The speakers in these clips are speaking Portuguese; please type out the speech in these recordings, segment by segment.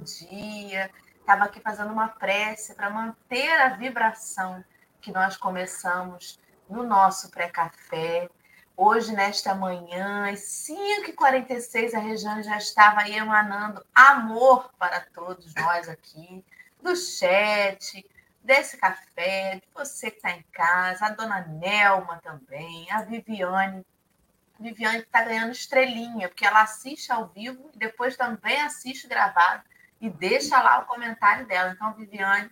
dia. Estava aqui fazendo uma prece para manter a vibração que nós começamos no nosso pré-café. Hoje, nesta manhã, às 5h46, a Regiane já estava aí emanando amor para todos nós aqui, do chat, desse café, de você que está em casa, a dona Nelma também, a Viviane. Viviane está ganhando estrelinha, porque ela assiste ao vivo e depois também assiste gravado e deixa lá o comentário dela. Então, Viviane,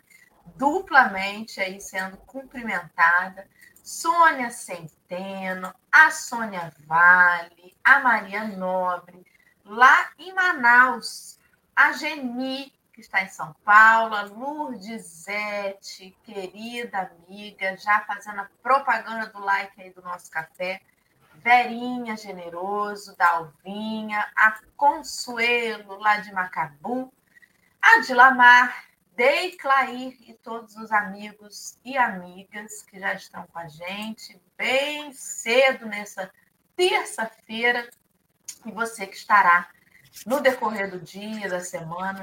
duplamente aí sendo cumprimentada. Sônia Centeno, a Sônia Vale, a Maria Nobre, lá em Manaus, a Geni, que está em São Paulo, a Lourdesete, querida amiga, já fazendo a propaganda do like aí do nosso café, Verinha Generoso, Dalvinha, a Consuelo, lá de Macabu, a Dilamar, Dei Clair e todos os amigos e amigas que já estão com a gente bem cedo nessa terça-feira, e você que estará no decorrer do dia, da semana,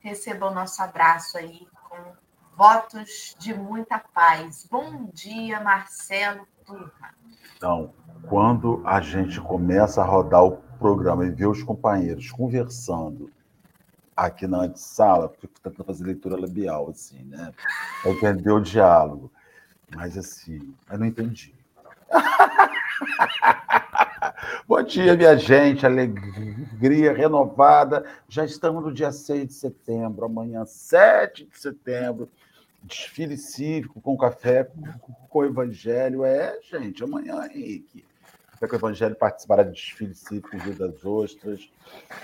receba o nosso abraço aí com votos de muita paz. Bom dia, Marcelo Turra. Então, quando a gente começa a rodar o programa e ver os companheiros conversando aqui na antessala, porque tentando fazer leitura labial, assim, né? Para entender o diálogo. Mas assim, eu não entendi. Bom dia, minha gente. Alegria renovada. Já estamos no dia 6 de setembro, amanhã, 7 de setembro. Desfile cívico com café, com o evangelho. É, gente, amanhã, Henrique. Café com o evangelho participará de desfile cívico Rio das Ostras.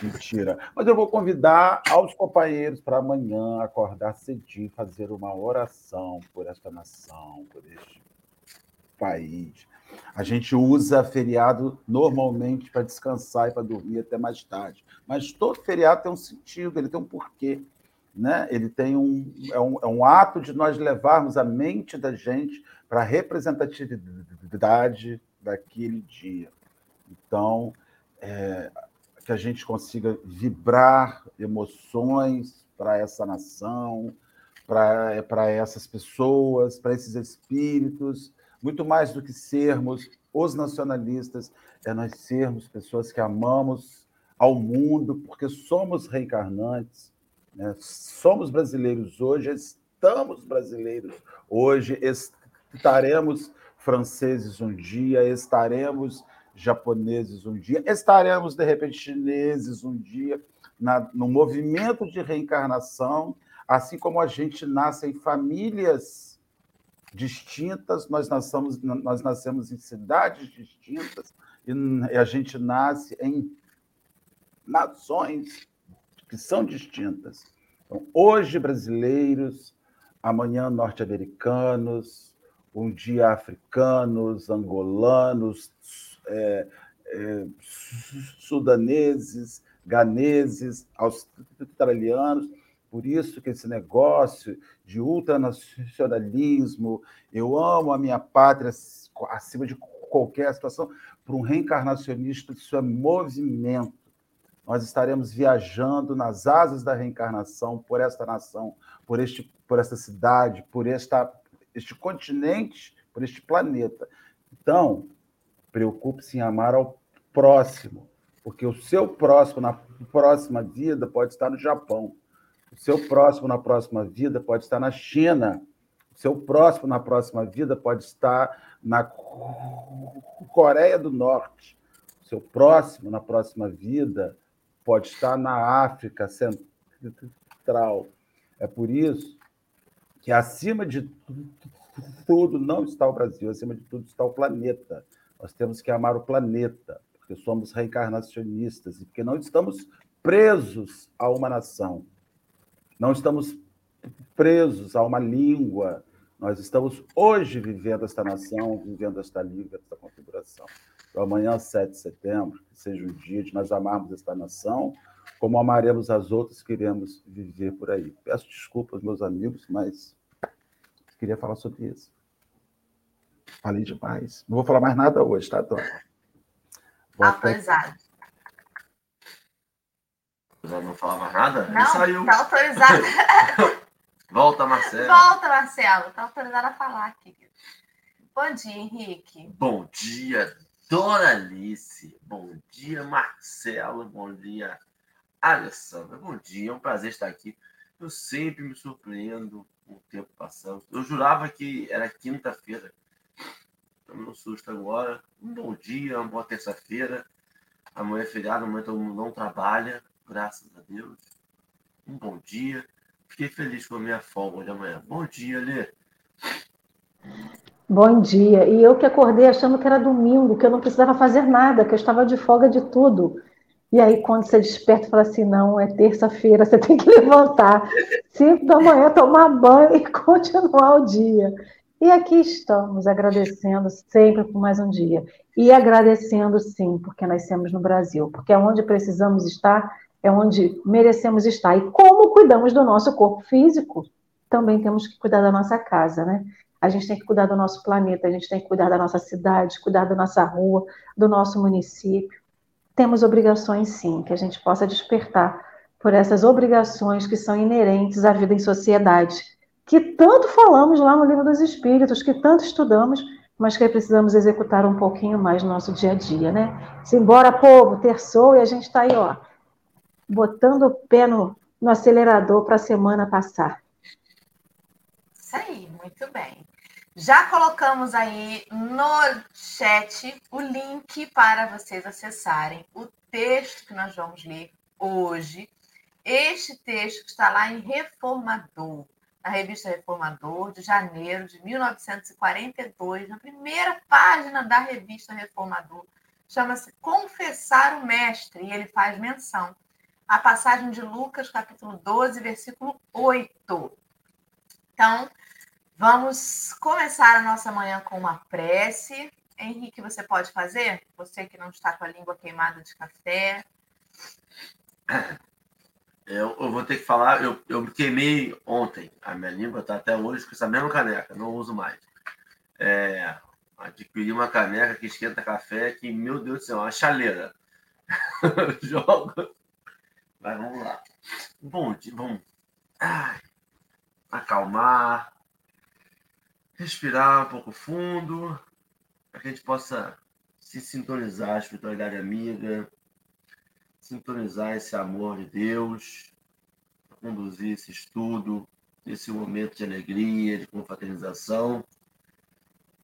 Mentira. Mas eu vou convidar aos companheiros para amanhã acordar cedinho, fazer uma oração por esta nação, por este país a gente usa feriado normalmente para descansar e para dormir até mais tarde. Mas todo feriado tem um sentido, ele tem um porquê. Né? Ele tem um é, um. é um ato de nós levarmos a mente da gente para a representatividade daquele dia. Então, é, que a gente consiga vibrar emoções para essa nação, para essas pessoas, para esses espíritos, muito mais do que sermos os nacionalistas, é nós sermos pessoas que amamos ao mundo, porque somos reencarnantes, né? somos brasileiros hoje, estamos brasileiros hoje, estaremos franceses um dia, estaremos japoneses um dia, estaremos, de repente, chineses um dia, na, no movimento de reencarnação, assim como a gente nasce em famílias distintas, nós nascemos, nós nascemos em cidades distintas e a gente nasce em nações que são distintas. Então, hoje, brasileiros, amanhã, norte-americanos, um dia, africanos, angolanos, é, é, sudaneses, ganeses, australianos por isso que esse negócio de ultranacionalismo, eu amo a minha pátria acima de qualquer situação, para um reencarnacionista, isso é movimento. Nós estaremos viajando nas asas da reencarnação por esta nação, por, este, por esta cidade, por esta, este continente, por este planeta. Então, preocupe-se em amar ao próximo, porque o seu próximo, na próxima vida, pode estar no Japão o seu próximo na próxima vida pode estar na China. O seu próximo na próxima vida pode estar na Coreia do Norte. O seu próximo na próxima vida pode estar na África Central. É por isso que acima de tudo não está o Brasil, acima de tudo está o planeta. Nós temos que amar o planeta, porque somos reencarnacionistas e porque não estamos presos a uma nação. Não estamos presos a uma língua. Nós estamos hoje vivendo esta nação, vivendo esta língua, esta configuração. Então, amanhã, 7 de setembro, que seja o dia de nós amarmos esta nação, como amaremos as outras que iremos viver por aí. Peço desculpas, meus amigos, mas queria falar sobre isso. Falei demais. Não vou falar mais nada hoje, tá, Dona? Apesar. já não falar mais nada? Não, saiu. tá autorizado. Volta, Marcelo. Volta, Marcelo. Tá autorizado a falar aqui. Bom dia, Henrique. Bom dia, Doralice. Bom dia, Marcelo. Bom dia, Alessandra. Bom dia, é um prazer estar aqui. Eu sempre me surpreendo com o tempo passando. Eu jurava que era quinta-feira. Estou no susto agora. Um bom dia, uma boa terça-feira. Amanhã é feriado, amanhã todo mundo não trabalha, graças a Deus. Um bom dia. Fiquei feliz com a minha folga de amanhã. Bom dia, Lê. Bom dia. E eu que acordei achando que era domingo, que eu não precisava fazer nada, que eu estava de folga de tudo. E aí, quando você desperta, fala assim: não, é terça-feira, você tem que levantar, cinco da manhã, tomar banho e continuar o dia. E aqui estamos, agradecendo sempre por mais um dia. E agradecendo, sim, porque nascemos no Brasil, porque é onde precisamos estar, é onde merecemos estar. E como cuidamos do nosso corpo físico, também temos que cuidar da nossa casa, né? A gente tem que cuidar do nosso planeta, a gente tem que cuidar da nossa cidade, cuidar da nossa rua, do nosso município temos obrigações sim, que a gente possa despertar por essas obrigações que são inerentes à vida em sociedade, que tanto falamos lá no Livro dos Espíritos, que tanto estudamos, mas que precisamos executar um pouquinho mais no nosso dia a dia, né? Simbora, povo, terçou e a gente está aí, ó, botando o pé no, no acelerador para a semana passar. Isso aí, muito bem. Já colocamos aí no chat o link para vocês acessarem o texto que nós vamos ler hoje. Este texto está lá em Reformador, na revista Reformador, de janeiro de 1942, na primeira página da revista Reformador. Chama-se Confessar o Mestre, e ele faz menção à passagem de Lucas, capítulo 12, versículo 8. Então, Vamos começar a nossa manhã com uma prece. Henrique, você pode fazer? Você que não está com a língua queimada de café. Eu, eu vou ter que falar, eu, eu queimei ontem. A minha língua está até hoje com essa mesma caneca, não uso mais. É, adquiri uma caneca que esquenta café, que, meu Deus do céu, uma chaleira. Joga. Mas vamos lá. Bom, vamos Ai, acalmar respirar um pouco fundo, para que a gente possa se sintonizar a espiritualidade amiga, sintonizar esse amor de Deus, conduzir esse estudo, esse momento de alegria, de confraternização,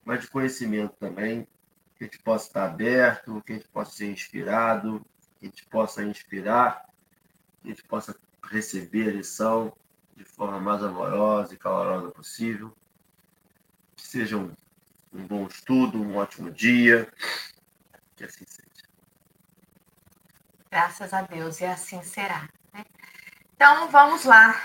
mas de conhecimento também, que a gente possa estar aberto, que a gente possa ser inspirado, que a gente possa inspirar, que a gente possa receber a lição de forma mais amorosa e calorosa possível seja um, um bom estudo, um ótimo dia. Que assim seja. Graças a Deus, e assim será. Né? Então, vamos lá.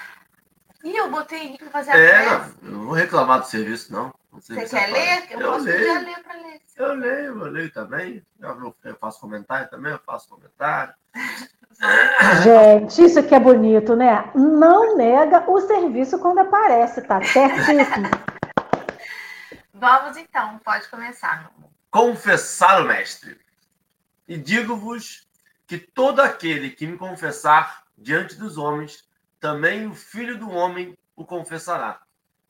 E eu botei para fazer a é, eu não vou reclamar do serviço, não. Você quer ler? Eu, eu posso leio. ler para ler. Eu leio, eu leio também. Eu faço comentário também, eu faço comentário. Gente, isso aqui é bonito, né? Não nega o serviço quando aparece, tá certíssimo. Vamos então, pode começar. Confessar o Mestre. E digo-vos que todo aquele que me confessar diante dos homens, também o Filho do Homem o confessará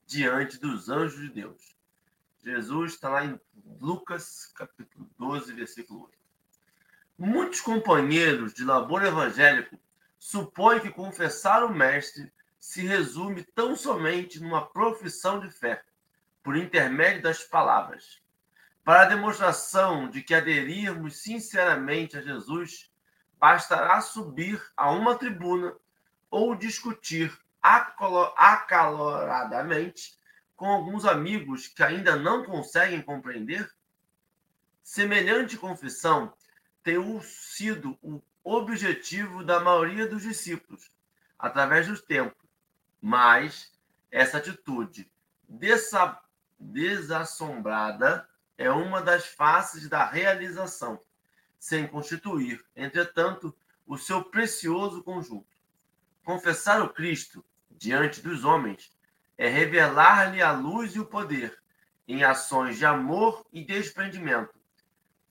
diante dos anjos de Deus. Jesus está lá em Lucas, capítulo 12, versículo 8. Muitos companheiros de labor evangélico supõem que confessar o Mestre se resume tão somente numa profissão de fé por intermédio das palavras. Para a demonstração de que aderirmos sinceramente a Jesus, bastará subir a uma tribuna ou discutir acaloradamente com alguns amigos que ainda não conseguem compreender? Semelhante confissão tem sido o objetivo da maioria dos discípulos através do tempo, mas essa atitude desassombrada é uma das faces da realização, sem constituir, entretanto, o seu precioso conjunto. Confessar o Cristo diante dos homens é revelar-lhe a luz e o poder em ações de amor e desprendimento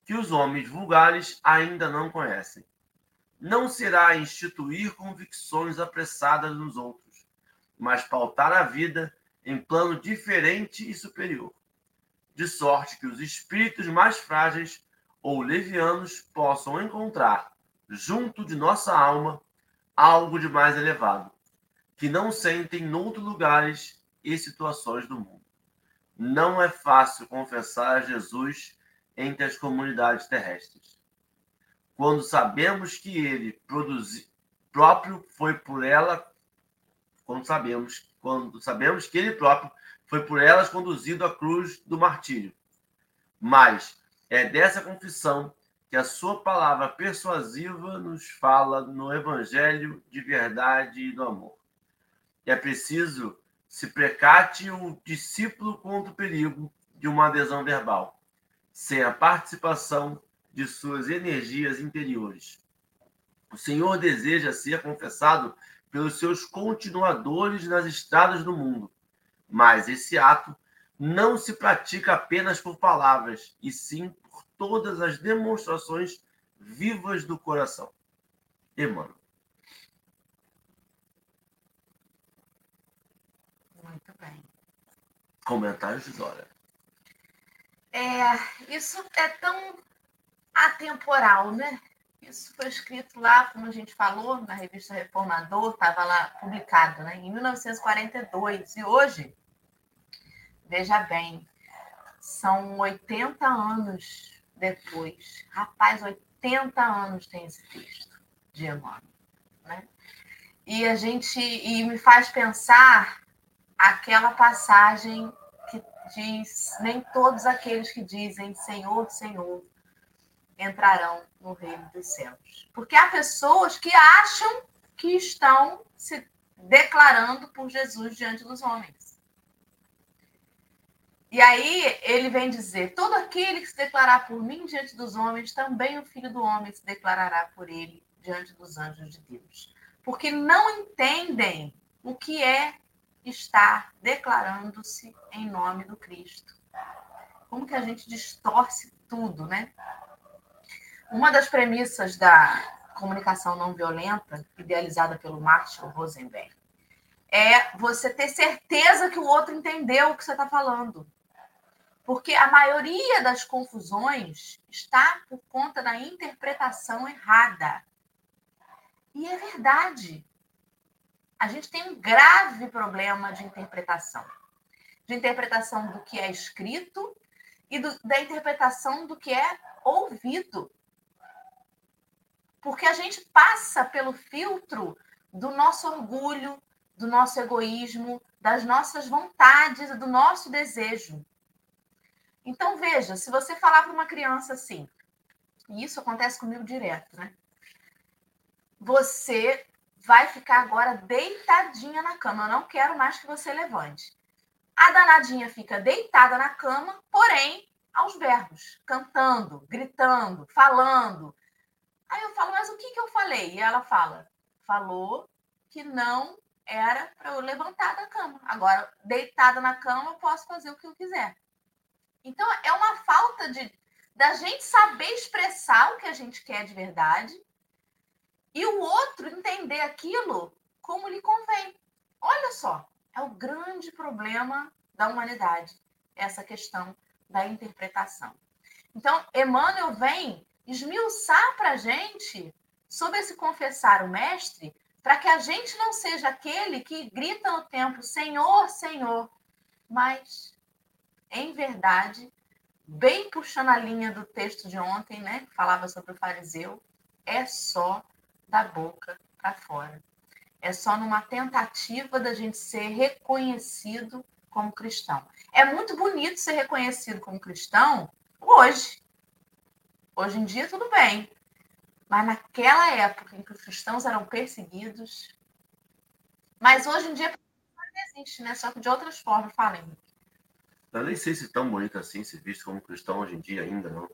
que os homens vulgares ainda não conhecem. não será instituir convicções apressadas nos outros, mas pautar a vida em plano diferente e superior, de sorte que os espíritos mais frágeis ou levianos possam encontrar, junto de nossa alma, algo de mais elevado, que não sentem noutros lugares e situações do mundo. Não é fácil confessar a Jesus entre as comunidades terrestres. Quando sabemos que ele produzi, próprio foi por ela, quando sabemos, quando sabemos que ele próprio foi por elas conduzido à cruz do martírio. Mas é dessa confissão que a sua palavra persuasiva nos fala no evangelho de verdade e do amor. É preciso se precate o discípulo contra o perigo de uma adesão verbal, sem a participação de suas energias interiores. O Senhor deseja ser confessado pelos seus continuadores nas estradas do mundo, mas esse ato não se pratica apenas por palavras, e sim por todas as demonstrações vivas do coração. Emmanuel. Muito bem. Comentários de Dora. É, isso é tão atemporal, né? Isso foi escrito lá, como a gente falou, na revista Reformador, estava lá publicado, né? Em 1942. E hoje Veja bem, são 80 anos depois. Rapaz, 80 anos tem esse texto de Emmanuel. Né? E a gente e me faz pensar aquela passagem que diz: nem todos aqueles que dizem Senhor, Senhor entrarão no reino dos céus. Porque há pessoas que acham que estão se declarando por Jesus diante dos homens. E aí ele vem dizer: todo aquele que se declarar por mim diante dos homens, também o filho do homem se declarará por ele diante dos anjos de Deus. Porque não entendem o que é estar declarando-se em nome do Cristo. Como que a gente distorce tudo, né? Uma das premissas da comunicação não violenta, idealizada pelo Marshall Rosenberg, é você ter certeza que o outro entendeu o que você está falando. Porque a maioria das confusões está por conta da interpretação errada. E é verdade. A gente tem um grave problema de interpretação. De interpretação do que é escrito e do, da interpretação do que é ouvido. Porque a gente passa pelo filtro do nosso orgulho, do nosso egoísmo, das nossas vontades, do nosso desejo. Então, veja, se você falar para uma criança assim, e isso acontece comigo direto, né? Você vai ficar agora deitadinha na cama. Eu não quero mais que você levante. A danadinha fica deitada na cama, porém, aos berros, cantando, gritando, falando. Aí eu falo, mas o que, que eu falei? E ela fala, falou que não era para eu levantar da cama. Agora, deitada na cama, eu posso fazer o que eu quiser. Então, é uma falta de da gente saber expressar o que a gente quer de verdade e o outro entender aquilo como lhe convém. Olha só, é o grande problema da humanidade, essa questão da interpretação. Então, Emmanuel vem esmiuçar para a gente sobre esse confessar o mestre, para que a gente não seja aquele que grita no tempo, Senhor, Senhor, mas em verdade, bem puxando a linha do texto de ontem, né, que falava sobre o fariseu, é só da boca para fora. É só numa tentativa da gente ser reconhecido como cristão. É muito bonito ser reconhecido como cristão hoje. Hoje em dia, tudo bem. Mas naquela época em que os cristãos eram perseguidos. Mas hoje em dia existe, né? Só que de outras formas, falem. Eu nem sei se tão bonito assim, se visto como cristão hoje em dia ainda, não.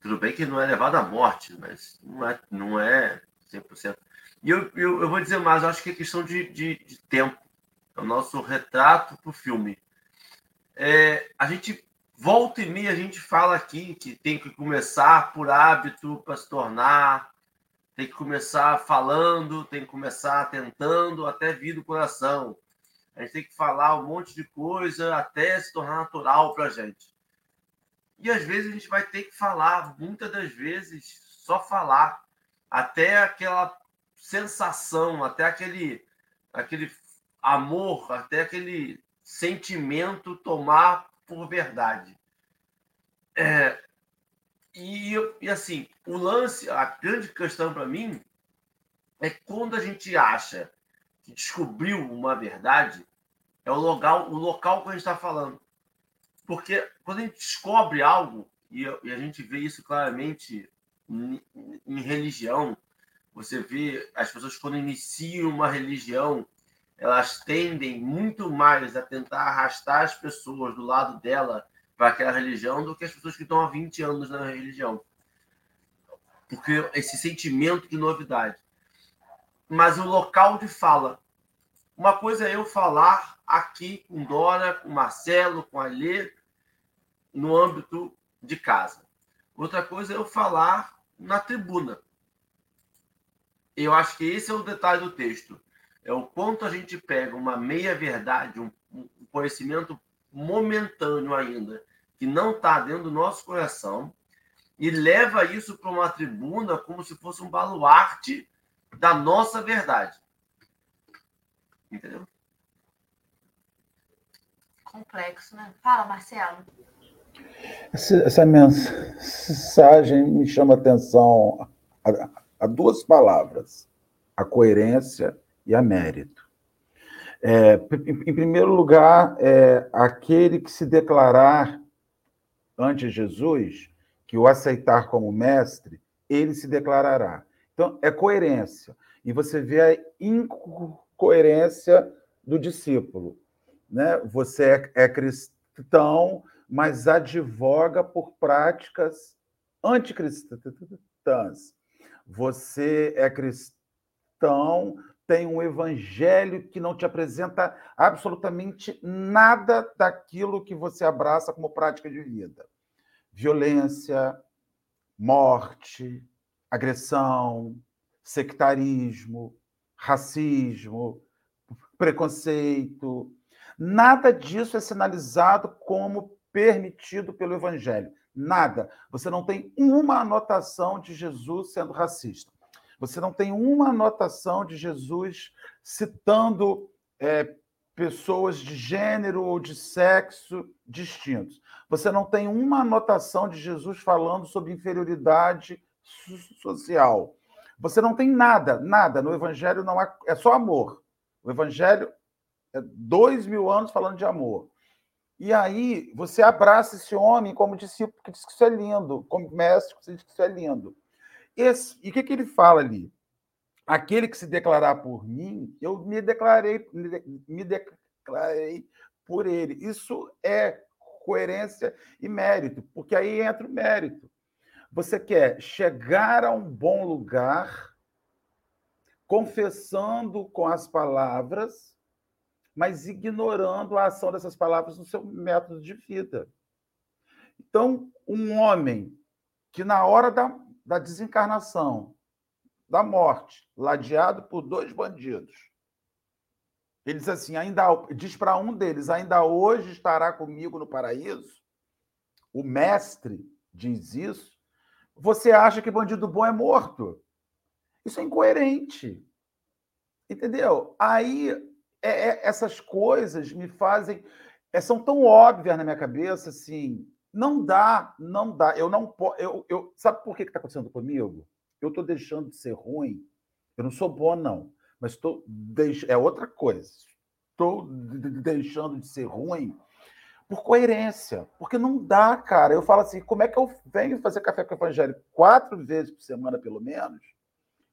Tudo bem que não é levado à morte, mas não é, não é 100%. E eu, eu, eu vou dizer mais, acho que é questão de, de, de tempo. É o nosso retrato para o filme. É, a gente volta e meia, a gente fala aqui que tem que começar por hábito para se tornar tem que começar falando, tem que começar tentando até vir do coração. A gente tem que falar um monte de coisa até se tornar natural para a gente. E às vezes a gente vai ter que falar, muitas das vezes, só falar, até aquela sensação, até aquele, aquele amor, até aquele sentimento tomar por verdade. É, e, e assim, o lance, a grande questão para mim é quando a gente acha que descobriu uma verdade, é o local, o local que a gente está falando. Porque quando a gente descobre algo, e, e a gente vê isso claramente em, em, religião, você vê as pessoas quando iniciam uma religião, elas tendem muito mais a tentar arrastar as pessoas do lado dela para aquela religião do que as pessoas que estão há 20 anos na religião. Porque esse sentimento de novidade. Mas o local de fala. Uma coisa é eu falar aqui com Dora, com Marcelo, com Alê, no âmbito de casa. Outra coisa é eu falar na tribuna. Eu acho que esse é o detalhe do texto. É o quanto a gente pega uma meia-verdade, um, um conhecimento momentâneo ainda, que não está dentro do nosso coração, e leva isso para uma tribuna como se fosse um baluarte da nossa verdade. Entendeu? Complexo, né? Fala, Marcelo. Essa, essa mensagem me chama atenção a, a, duas palavras: a coerência e a mérito. É, em primeiro lugar, é aquele que se declarar ante Jesus, que o aceitar como mestre, ele se declarará. Então, é coerência. E você vê a incoerência do discípulo. Né? Você é, é cristão, mas advoga por práticas anticristãs. Você é cristão, tem um evangelho que não te apresenta absolutamente nada daquilo que você abraça como prática de vida. Violência, morte, agressão, sectarismo, racismo, preconceito. Nada disso é sinalizado como permitido pelo Evangelho. Nada. Você não tem uma anotação de Jesus sendo racista. Você não tem uma anotação de Jesus citando é, pessoas de gênero ou de sexo distintos. Você não tem uma anotação de Jesus falando sobre inferioridade social. Você não tem nada, nada. No Evangelho não há, é só amor. O Evangelho é dois mil anos falando de amor. E aí você abraça esse homem como discípulo que diz que isso é lindo, como mestre que diz que isso é lindo. Esse, e o que, que ele fala ali? Aquele que se declarar por mim, eu me declarei, me declarei por ele. Isso é coerência e mérito, porque aí entra o mérito. Você quer chegar a um bom lugar, confessando com as palavras mas ignorando a ação dessas palavras no seu método de vida. Então, um homem que, na hora da, da desencarnação, da morte, ladeado por dois bandidos, ele diz assim: ainda diz para um deles, ainda hoje estará comigo no paraíso. O mestre diz isso. Você acha que bandido bom é morto? Isso é incoerente. Entendeu? Aí é, é, essas coisas me fazem. É, são tão óbvias na minha cabeça, assim. Não dá, não dá. Eu não posso. Eu, eu, sabe por que está acontecendo comigo? Eu estou deixando de ser ruim. Eu não sou bom, não. Mas estou. Deix... É outra coisa. Estou deixando de ser ruim por coerência. Porque não dá, cara. Eu falo assim: como é que eu venho fazer café com o evangelho quatro vezes por semana, pelo menos?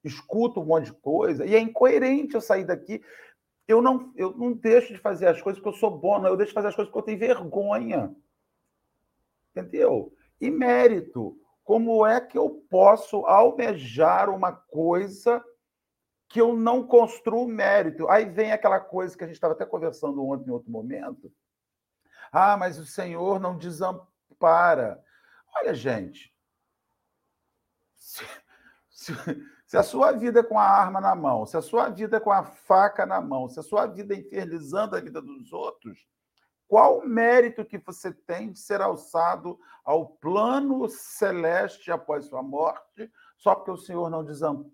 Escuto um monte de coisa, e é incoerente eu sair daqui eu não, eu não deixo de fazer as coisas porque eu sou bom, não. Eu deixo de fazer as coisas porque eu tenho vergonha. Entendeu? E mérito. Como é que eu posso almejar uma coisa que eu não construo mérito? Aí vem aquela coisa que a gente estava até conversando ontem em outro momento. Ah, mas o Senhor não desampara. Olha, gente, se, se, Se a sua vida é com a arma na mão, se a sua vida é com a faca na mão, se a sua vida é infernizando a vida dos outros, qual o mérito que você tem de ser alçado ao plano celeste após sua morte, só porque o Senhor não desampara?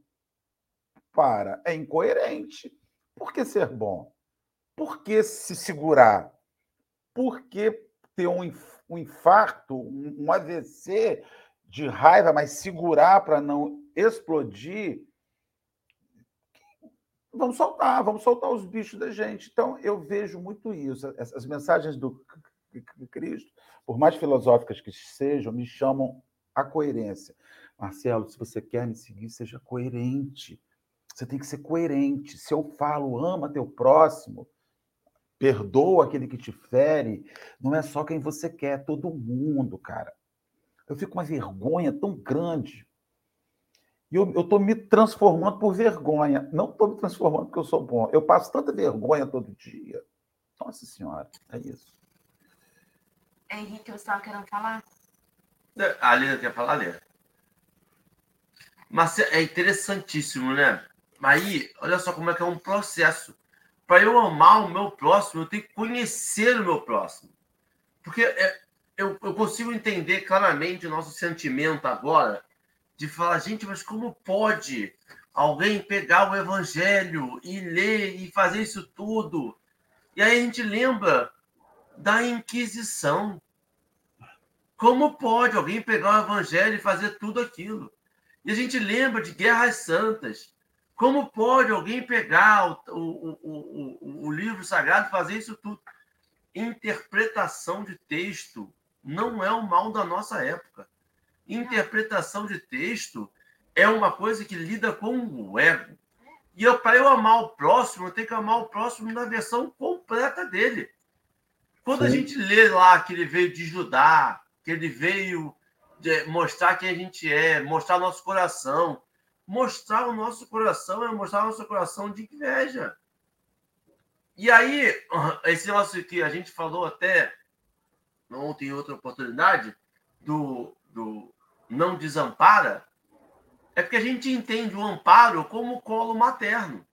É incoerente. Por que ser bom? Por que se segurar? Por que ter um, um infarto, um AVC de raiva, mas segurar para não explodir? Vamos soltar, vamos soltar os bichos da gente. Então, eu vejo muito isso. As mensagens do Cristo, por mais filosóficas que sejam, me chamam a coerência. Marcelo, se você quer me seguir, seja coerente. Você tem que ser coerente. Se eu falo, ama teu próximo, perdoa aquele que te fere, não é só quem você quer, é todo mundo, cara. Eu fico com uma vergonha tão grande. E eu estou me transformando por vergonha. Não estou me transformando porque eu sou bom. Eu passo tanta vergonha todo dia. Nossa Senhora, é isso. Henrique, você estava querendo falar? A Lena quer falar, Lena? Mas é interessantíssimo, né? Aí, olha só como é que é um processo para eu amar o meu próximo, eu tenho que conhecer o meu próximo. Porque é, eu, eu consigo entender claramente o nosso sentimento agora de falar, gente, mas como pode alguém pegar o evangelho e ler e fazer isso tudo? E aí a gente lembra da Inquisição. Como pode alguém pegar o evangelho e fazer tudo aquilo? E a gente lembra de guerras santas. Como pode alguém pegar o, o, o, o, livro sagrado e fazer isso tudo? Interpretação de texto não é o mal da nossa época. Interpretação de texto é uma coisa que lida com o ego. E para eu amar o próximo, eu tenho que amar o próximo na versão completa dele. Quando Sim. a gente lê lá que ele veio de Judá, que ele veio mostrar quem a gente é, mostrar nosso coração, mostrar o nosso coração é mostrar o nosso coração de inveja. E aí, esse negócio que a gente falou até ontem em outra oportunidade, do, do não desampara, é porque a gente entende o amparo como colo materno,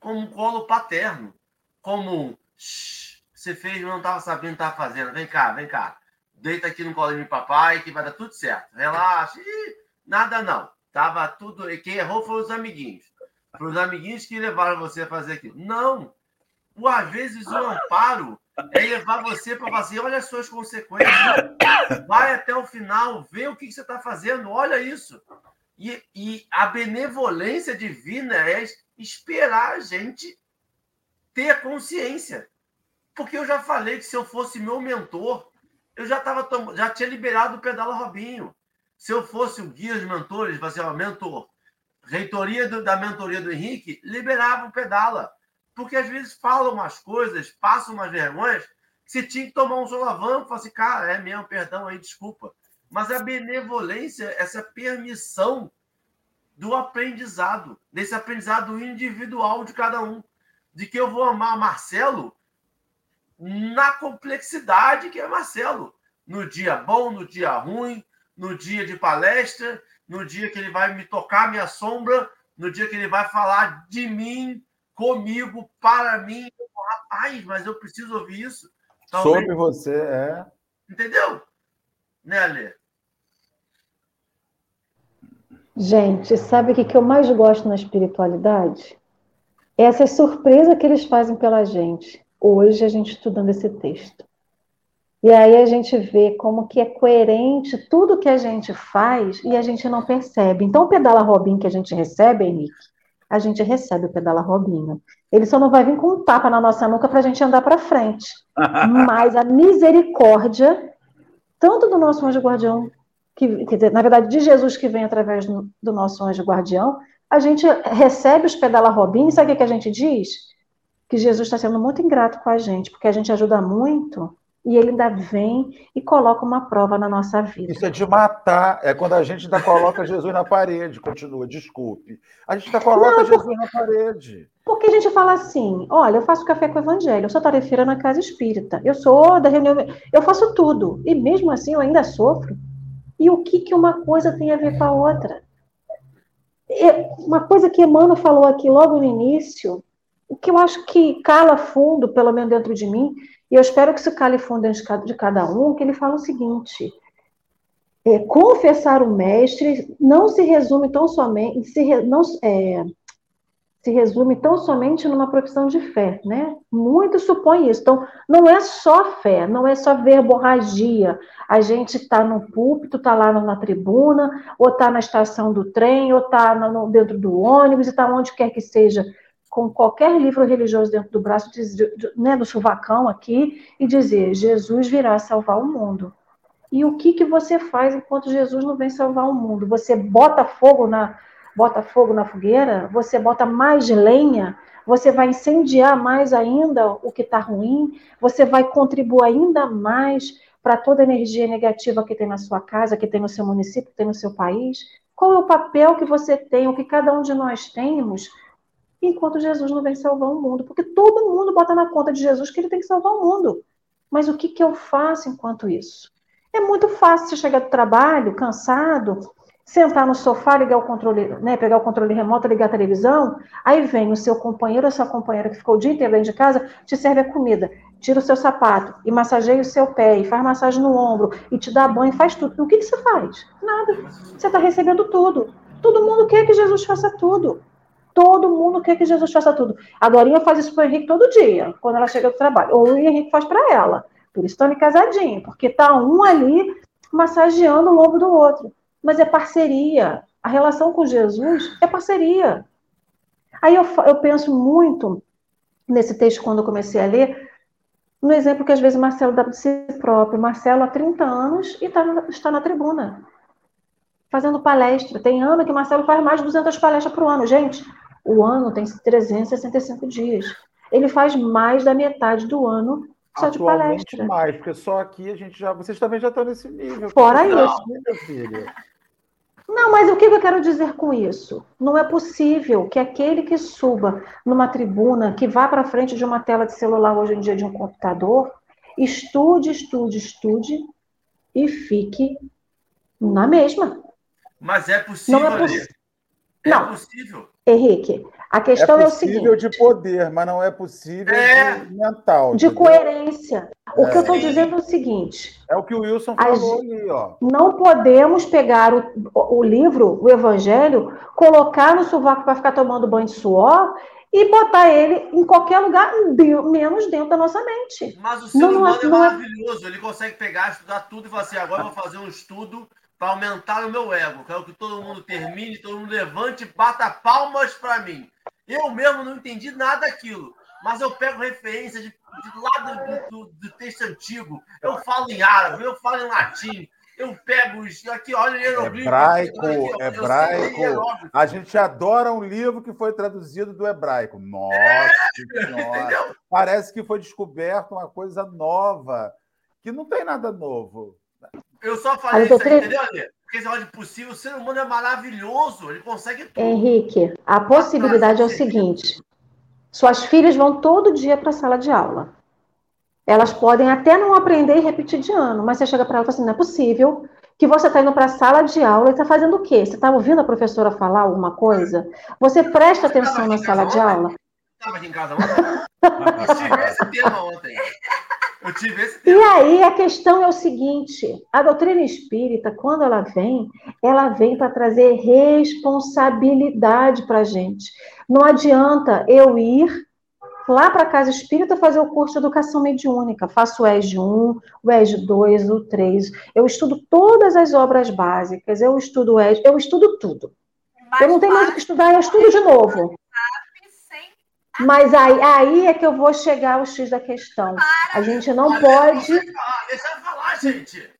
como colo paterno, como você fez, não estava sabendo estava fazendo, vem cá, vem cá, deita aqui no colo de papai que vai dar tudo certo, relaxa, Ih, nada não. Tava tudo. E quem errou foram os amiguinhos. Foram os amiguinhos que levaram você a fazer aquilo. Não! O, às vezes o amparo é levar você para fazer, olha as suas consequências. Vai até o final, vê o que, você está fazendo, olha isso. E, e a benevolência divina é esperar a gente ter consciência. Porque eu já falei que se eu fosse meu mentor, eu já, tava, já tinha liberado o pedala Robinho. Se eu fosse o guia de mentores, vai ser mentor, reitoria do, da mentoria do Henrique, liberava o pedala. Porque às vezes falam umas coisas, passam umas vergonhas, você tinha que tomar um solavanco e falar assim, cara, é mesmo, perdão aí, desculpa. Mas a benevolência, essa permissão do aprendizado, desse aprendizado individual de cada um. De que eu vou amar Marcelo na complexidade que é Marcelo. No dia bom, no dia ruim, no dia de palestra, no dia que ele vai me tocar minha sombra, no dia que ele vai falar de mim, comigo, para mim. Rapaz, mas eu preciso ouvir isso. Talvez... Sobre você, é. Entendeu? Né, Alê? Gente, sabe o que eu mais gosto na espiritualidade? Essa surpresa que eles fazem pela gente. Hoje a gente estudando esse texto. E aí a gente vê como que é coerente tudo que a gente faz e a gente não percebe. Então, o pedala Robinho que a gente recebe, Henrique, a gente recebe o pedala Robinho. Ele só não vai vir com um tapa na nossa nuca para a gente andar para frente. Mas a misericórdia, tanto do nosso anjo guardião, que, quer dizer, na verdade, de Jesus que vem através do, do nosso anjo guardião, a gente recebe os pedala Robinho, sabe o que a gente diz? Que Jesus está sendo muito ingrato com a gente, porque a gente ajuda muito e ele ainda vem e coloca uma prova na nossa vida. Isso é de matar, é quando a gente ainda coloca Jesus na parede, continua, desculpe. A gente ainda coloca Não, Jesus na parede. Porque a gente fala assim: olha, eu faço café com o evangelho, eu sou tarefeira na casa espírita, eu sou da reunião, eu faço tudo, e mesmo assim eu ainda sofro. E o que, que uma coisa tem a ver com a outra? uma coisa que Emmanuel falou aqui logo no início, o que eu acho que cala fundo, pelo menos dentro de mim, e eu espero que fundo dentro de cada um, que ele fala o seguinte: é, confessar o mestre não se resume tão somente, se, não, é, se resume tão somente numa profissão de fé, né? Muitos supõem isso. Então, não é só fé, não é só verborragia. A gente está no púlpito, está lá na tribuna, ou está na estação do trem, ou está dentro do ônibus, está onde quer que seja, com qualquer livro religioso dentro do braço, né, do chuvacão aqui, e dizer: Jesus virá salvar o mundo. E o que, que você faz enquanto Jesus não vem salvar o mundo? Você bota fogo na, bota fogo na fogueira, você bota mais lenha, você vai incendiar mais ainda o que está ruim, você vai contribuir ainda mais para toda a energia negativa que tem na sua casa, que tem no seu município, que tem no seu país. Qual é o papel que você tem, o que cada um de nós temos, enquanto Jesus não vem salvar o mundo? Porque todo mundo bota na conta de Jesus que ele tem que salvar o mundo. Mas o que, que eu faço enquanto isso? É muito fácil você chegar do trabalho, cansado, sentar no sofá, ligar o controle, né, pegar o controle remoto, ligar a televisão, aí vem o seu companheiro ou sua companheira que ficou o dia inteiro dentro de casa, te serve a comida, tira o seu sapato e massageia o seu pé, e faz massagem no ombro, e te dá banho, faz tudo. O que, que você faz? Nada. Você está recebendo tudo. Todo mundo quer que Jesus faça tudo. Todo mundo quer que Jesus faça tudo. A Dorinha faz isso para o Henrique todo dia, quando ela chega do trabalho. Ou o Henrique faz para ela. Por isso estão casadinho, porque tá um ali massageando o ombro do outro mas é parceria. A relação com Jesus é parceria. Aí eu, eu penso muito nesse texto, quando eu comecei a ler, no exemplo que às vezes Marcelo dá de si próprio. Marcelo há 30 anos e tá, está na tribuna, fazendo palestra. Tem ano que Marcelo faz mais de 200 palestras por ano. Gente, o ano tem 365 dias. Ele faz mais da metade do ano só de palestra. mais, porque só aqui a gente já. Vocês também já estão nesse nível. Fora isso. Filha. Não, mas o que eu quero dizer com isso? Não é possível que aquele que suba numa tribuna, que vá para frente de uma tela de celular hoje em dia de um computador, estude, estude, estude e fique na mesma. Mas é possível. Não é, poss... é não. possível. Henrique, a questão é, é o seguinte. É possível de poder, mas não é possível é. de mental. De entendeu? coerência. O é. que eu estou dizendo é o seguinte. É o que o Wilson falou ali, ó. Não podemos pegar o, o livro, o Evangelho, colocar no sovaco para ficar tomando banho de suor e botar ele em qualquer lugar, menos dentro da nossa mente. Mas o ser não, humano é, é maravilhoso. Ele consegue pegar, estudar tudo e falar assim: agora eu vou fazer um estudo para aumentar o meu ego. Quero que todo mundo termine, todo mundo levante e bata palmas para mim. Eu mesmo não entendi nada daquilo, mas eu pego referência de, de lá do, do, do, texto antigo. Eu falo em árabe, eu falo em latim. Eu pego os. Aqui, olha, hebraico. Hebraico. A gente adora um livro que foi traduzido do hebraico. Nossa é. Parece que foi descoberto uma coisa nova, que não tem nada novo. Eu só falei isso aí, entendeu, Ale? Porque esse negócio de possível, o ser humano é maravilhoso, ele consegue tudo. Henrique, a possibilidade é o seguinte: suas filhas vão todo dia para a sala de aula. Elas podem até não aprender e repetir de ano, mas você chega para ela e fala assim: não é possível que você está indo para a sala de aula e está fazendo o quê? Você está ouvindo a professora falar alguma coisa? Você presta você atenção na sala de aula? Estava aqui em casa ontem? Eu tive esse tema ontem. Eu tive esse tema. E aí a questão é o seguinte: a doutrina espírita, quando ela vem, ela vem para trazer responsabilidade para a gente. Não adianta eu ir lá para a casa espírita fazer o curso de educação mediúnica. Faço o ESG 1, o ESG 2, o 3. Eu estudo todas as obras básicas, eu estudo o ESG, eu estudo tudo. eu não tenho mais o que estudar, eu estudo de novo. Mas aí, aí é que eu vou chegar ao X da questão. A gente não pode. Deixa eu falar, gente.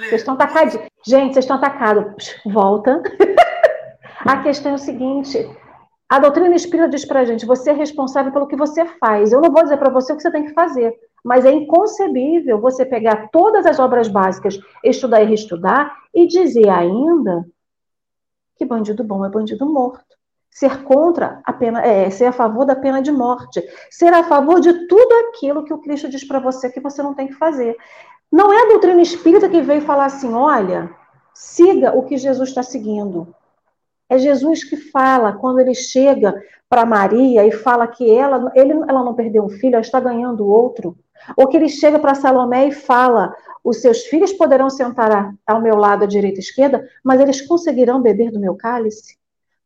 Vocês estão atacados. Gente, vocês estão atacados. Volta. a questão é o seguinte: a doutrina espírita diz para a gente: você é responsável pelo que você faz. Eu não vou dizer para você o que você tem que fazer, mas é inconcebível você pegar todas as obras básicas, estudar e reestudar, e dizer ainda que bandido bom é bandido morto ser contra a pena, é, ser a favor da pena de morte, ser a favor de tudo aquilo que o Cristo diz para você que você não tem que fazer. Não é a doutrina espírita que veio falar assim, olha, siga o que Jesus está seguindo. É Jesus que fala quando ele chega para Maria e fala que ela, ele, ela não perdeu um filho, ela está ganhando outro. Ou que ele chega para Salomé e fala: os seus filhos poderão sentar ao meu lado à direita e à esquerda, mas eles conseguirão beber do meu cálice?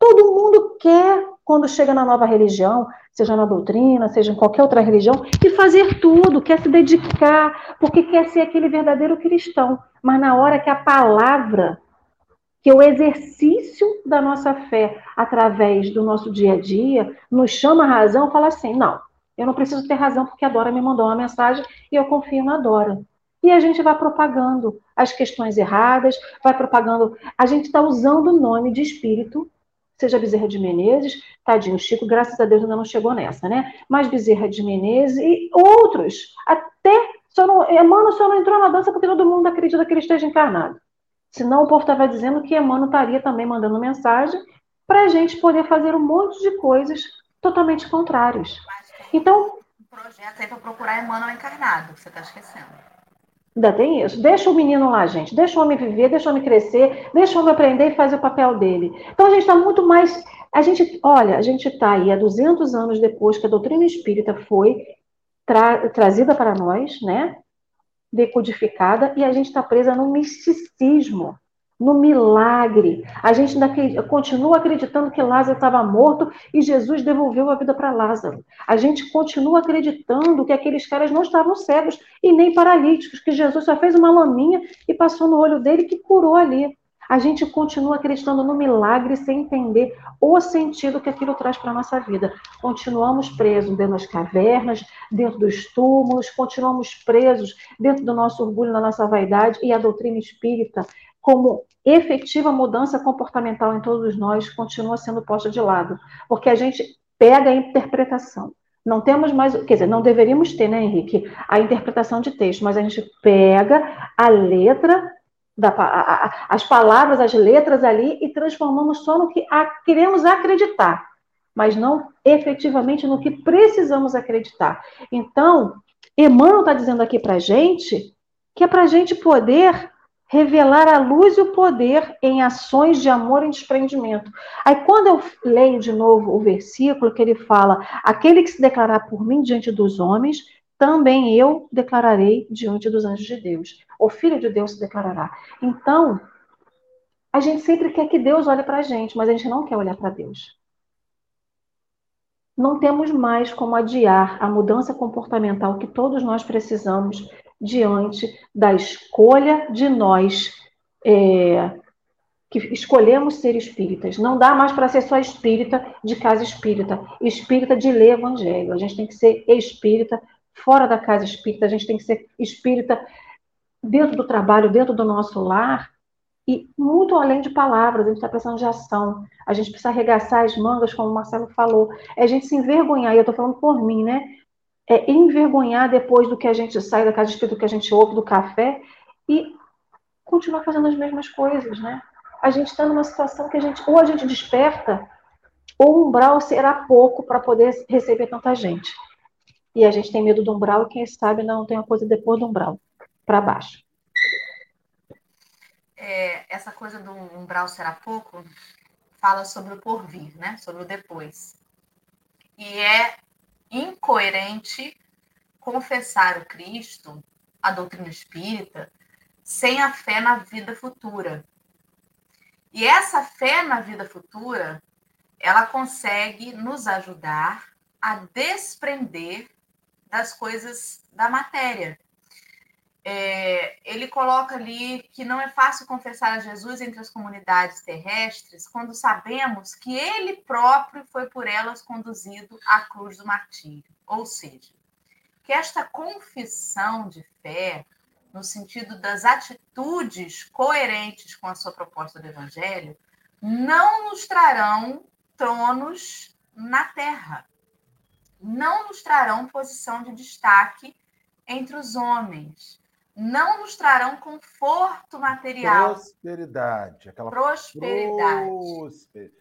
Todo mundo quer, quando chega na nova religião, seja na doutrina, seja em qualquer outra religião, e fazer tudo, quer se dedicar, porque quer ser aquele verdadeiro cristão. Mas na hora que a palavra, que o exercício da nossa fé através do nosso dia a dia nos chama a razão, fala assim: não, eu não preciso ter razão porque a Dora me mandou uma mensagem e eu confio na Dora. E a gente vai propagando as questões erradas, vai propagando. A gente está usando o nome de espírito seja Bezerra de Menezes, tadinho, Chico, graças a Deus ainda não chegou nessa, né? Mas Bezerra de Menezes e outros, até só não, Emmanuel só não entrou na dança porque todo mundo acredita que ele esteja encarnado. Senão o povo estava dizendo que Emmanuel estaria também mandando mensagem para a gente poder fazer um monte de coisas totalmente contrárias. Então. Um projeto aí para procurar Emmanuel encarnado, que você está esquecendo. Ainda tem isso. Deixa o menino lá, gente. Deixa o homem viver, deixa o homem crescer, deixa o homem aprender e fazer o papel dele. Então a gente está muito mais. A gente, olha, a gente está aí há 200 anos depois que a doutrina espírita foi tra trazida para nós, né? Decodificada, e a gente está presa no misticismo no milagre. A gente ainda continua acreditando que Lázaro estava morto e Jesus devolveu a vida para Lázaro. A gente continua acreditando que aqueles caras não estavam cegos e nem paralíticos, que Jesus só fez uma laminha e passou no olho dele que curou ali. A gente continua acreditando no milagre sem entender o sentido que aquilo traz para a nossa vida. Continuamos presos dentro das cavernas, dentro dos túmulos, continuamos presos dentro do nosso orgulho, da nossa vaidade, e a doutrina espírita como efetiva mudança comportamental em todos nós continua sendo posta de lado, porque a gente pega a interpretação. Não temos mais, quer dizer, não deveríamos ter, né, Henrique, a interpretação de texto, mas a gente pega a letra, da, a, a, as palavras, as letras ali e transformamos só no que a, queremos acreditar, mas não efetivamente no que precisamos acreditar. Então, Emmanuel está dizendo aqui para a gente que é para a gente poder revelar a luz e o poder em ações de amor e desprendimento. Aí, quando eu leio de novo o versículo que ele fala: aquele que se declarar por mim diante dos homens, também eu declararei diante dos anjos de Deus. O Filho de Deus se declarará. Então, a gente sempre quer que Deus olhe para a gente, mas a gente não quer olhar para Deus. Não temos mais como adiar a mudança comportamental que todos nós precisamos diante da escolha de nós é, que escolhemos ser espíritas. Não dá mais para ser só espírita de casa espírita, espírita de ler evangelho. A gente tem que ser espírita fora da casa espírita, a gente tem que ser espírita dentro do trabalho, dentro do nosso lar, e muito além de palavras, a gente está precisando de ação. A gente precisa arregaçar as mangas, como o Marcelo falou. É a gente se envergonhar, e eu estou falando por mim, né? É, envergonhar depois do que a gente sai da casa espírita, do que a gente ouve do café e continuar fazendo as mesmas coisas, né? A gente está numa situação que a gente, ou a gente desperta, ou o umbral será pouco para poder receber tanta gente. E a gente tem medo do umbral e quem sabe não tem uma coisa depois do umbral, para baixo. É, essa coisa do umbral será pouco fala sobre o porvir, né? Sobre o depois. E é incoerente confessar o Cristo, a doutrina espírita, sem a fé na vida futura. E essa fé na vida futura, ela consegue nos ajudar a desprender das coisas da matéria é, ele coloca ali que não é fácil confessar a Jesus entre as comunidades terrestres quando sabemos que ele próprio foi por elas conduzido à cruz do martírio. Ou seja, que esta confissão de fé, no sentido das atitudes coerentes com a sua proposta do Evangelho, não nos trarão tronos na terra, não nos trarão posição de destaque entre os homens não nos trarão conforto material. Prosperidade. Aquela prosperidade. Prosper...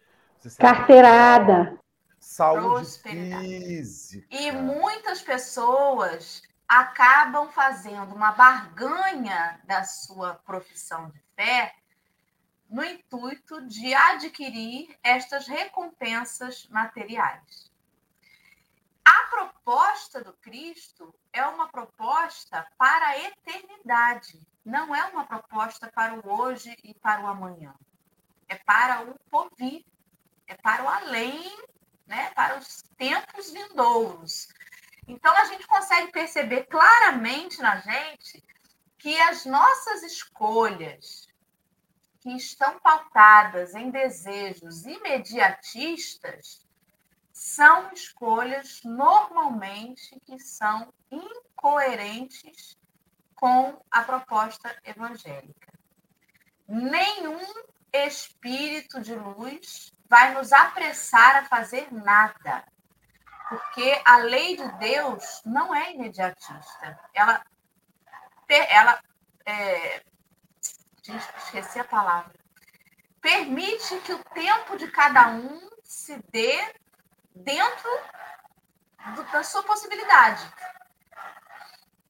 Carteirada. Saúde prosperidade. física. E muitas pessoas acabam fazendo uma barganha da sua profissão de fé no intuito de adquirir estas recompensas materiais. A proposta do Cristo é uma proposta para a eternidade, não é uma proposta para o hoje e para o amanhã. É para o porvir, é para o além, né? para os tempos vindouros. Então a gente consegue perceber claramente na gente que as nossas escolhas que estão pautadas em desejos imediatistas são escolhas normalmente que são incoerentes com a proposta evangélica. Nenhum espírito de luz vai nos apressar a fazer nada, porque a lei de Deus não é imediatista. Ela, ela é, esqueci a palavra. Permite que o tempo de cada um se dê dentro do, da sua possibilidade.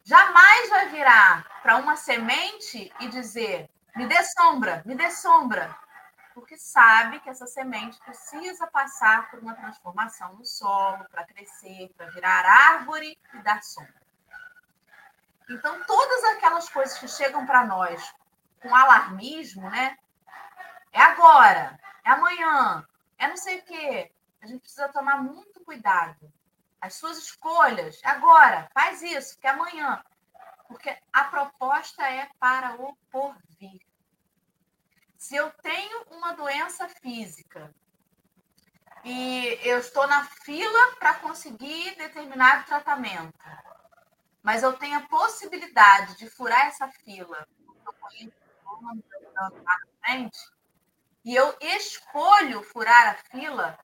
Jamais vai virar para uma semente e dizer: me dê sombra, me dê sombra. Porque sabe que essa semente precisa passar por uma transformação no solo para crescer, para virar árvore e dar sombra. Então, todas aquelas coisas que chegam para nós com alarmismo, né? É agora, é amanhã, é não sei o quê. A gente precisa tomar muito cuidado. As suas escolhas, agora, faz isso, que amanhã. Porque a proposta é para o porvir. Se eu tenho uma doença física e eu estou na fila para conseguir determinado tratamento, mas eu tenho a possibilidade de furar essa fila, e eu escolho furar a fila,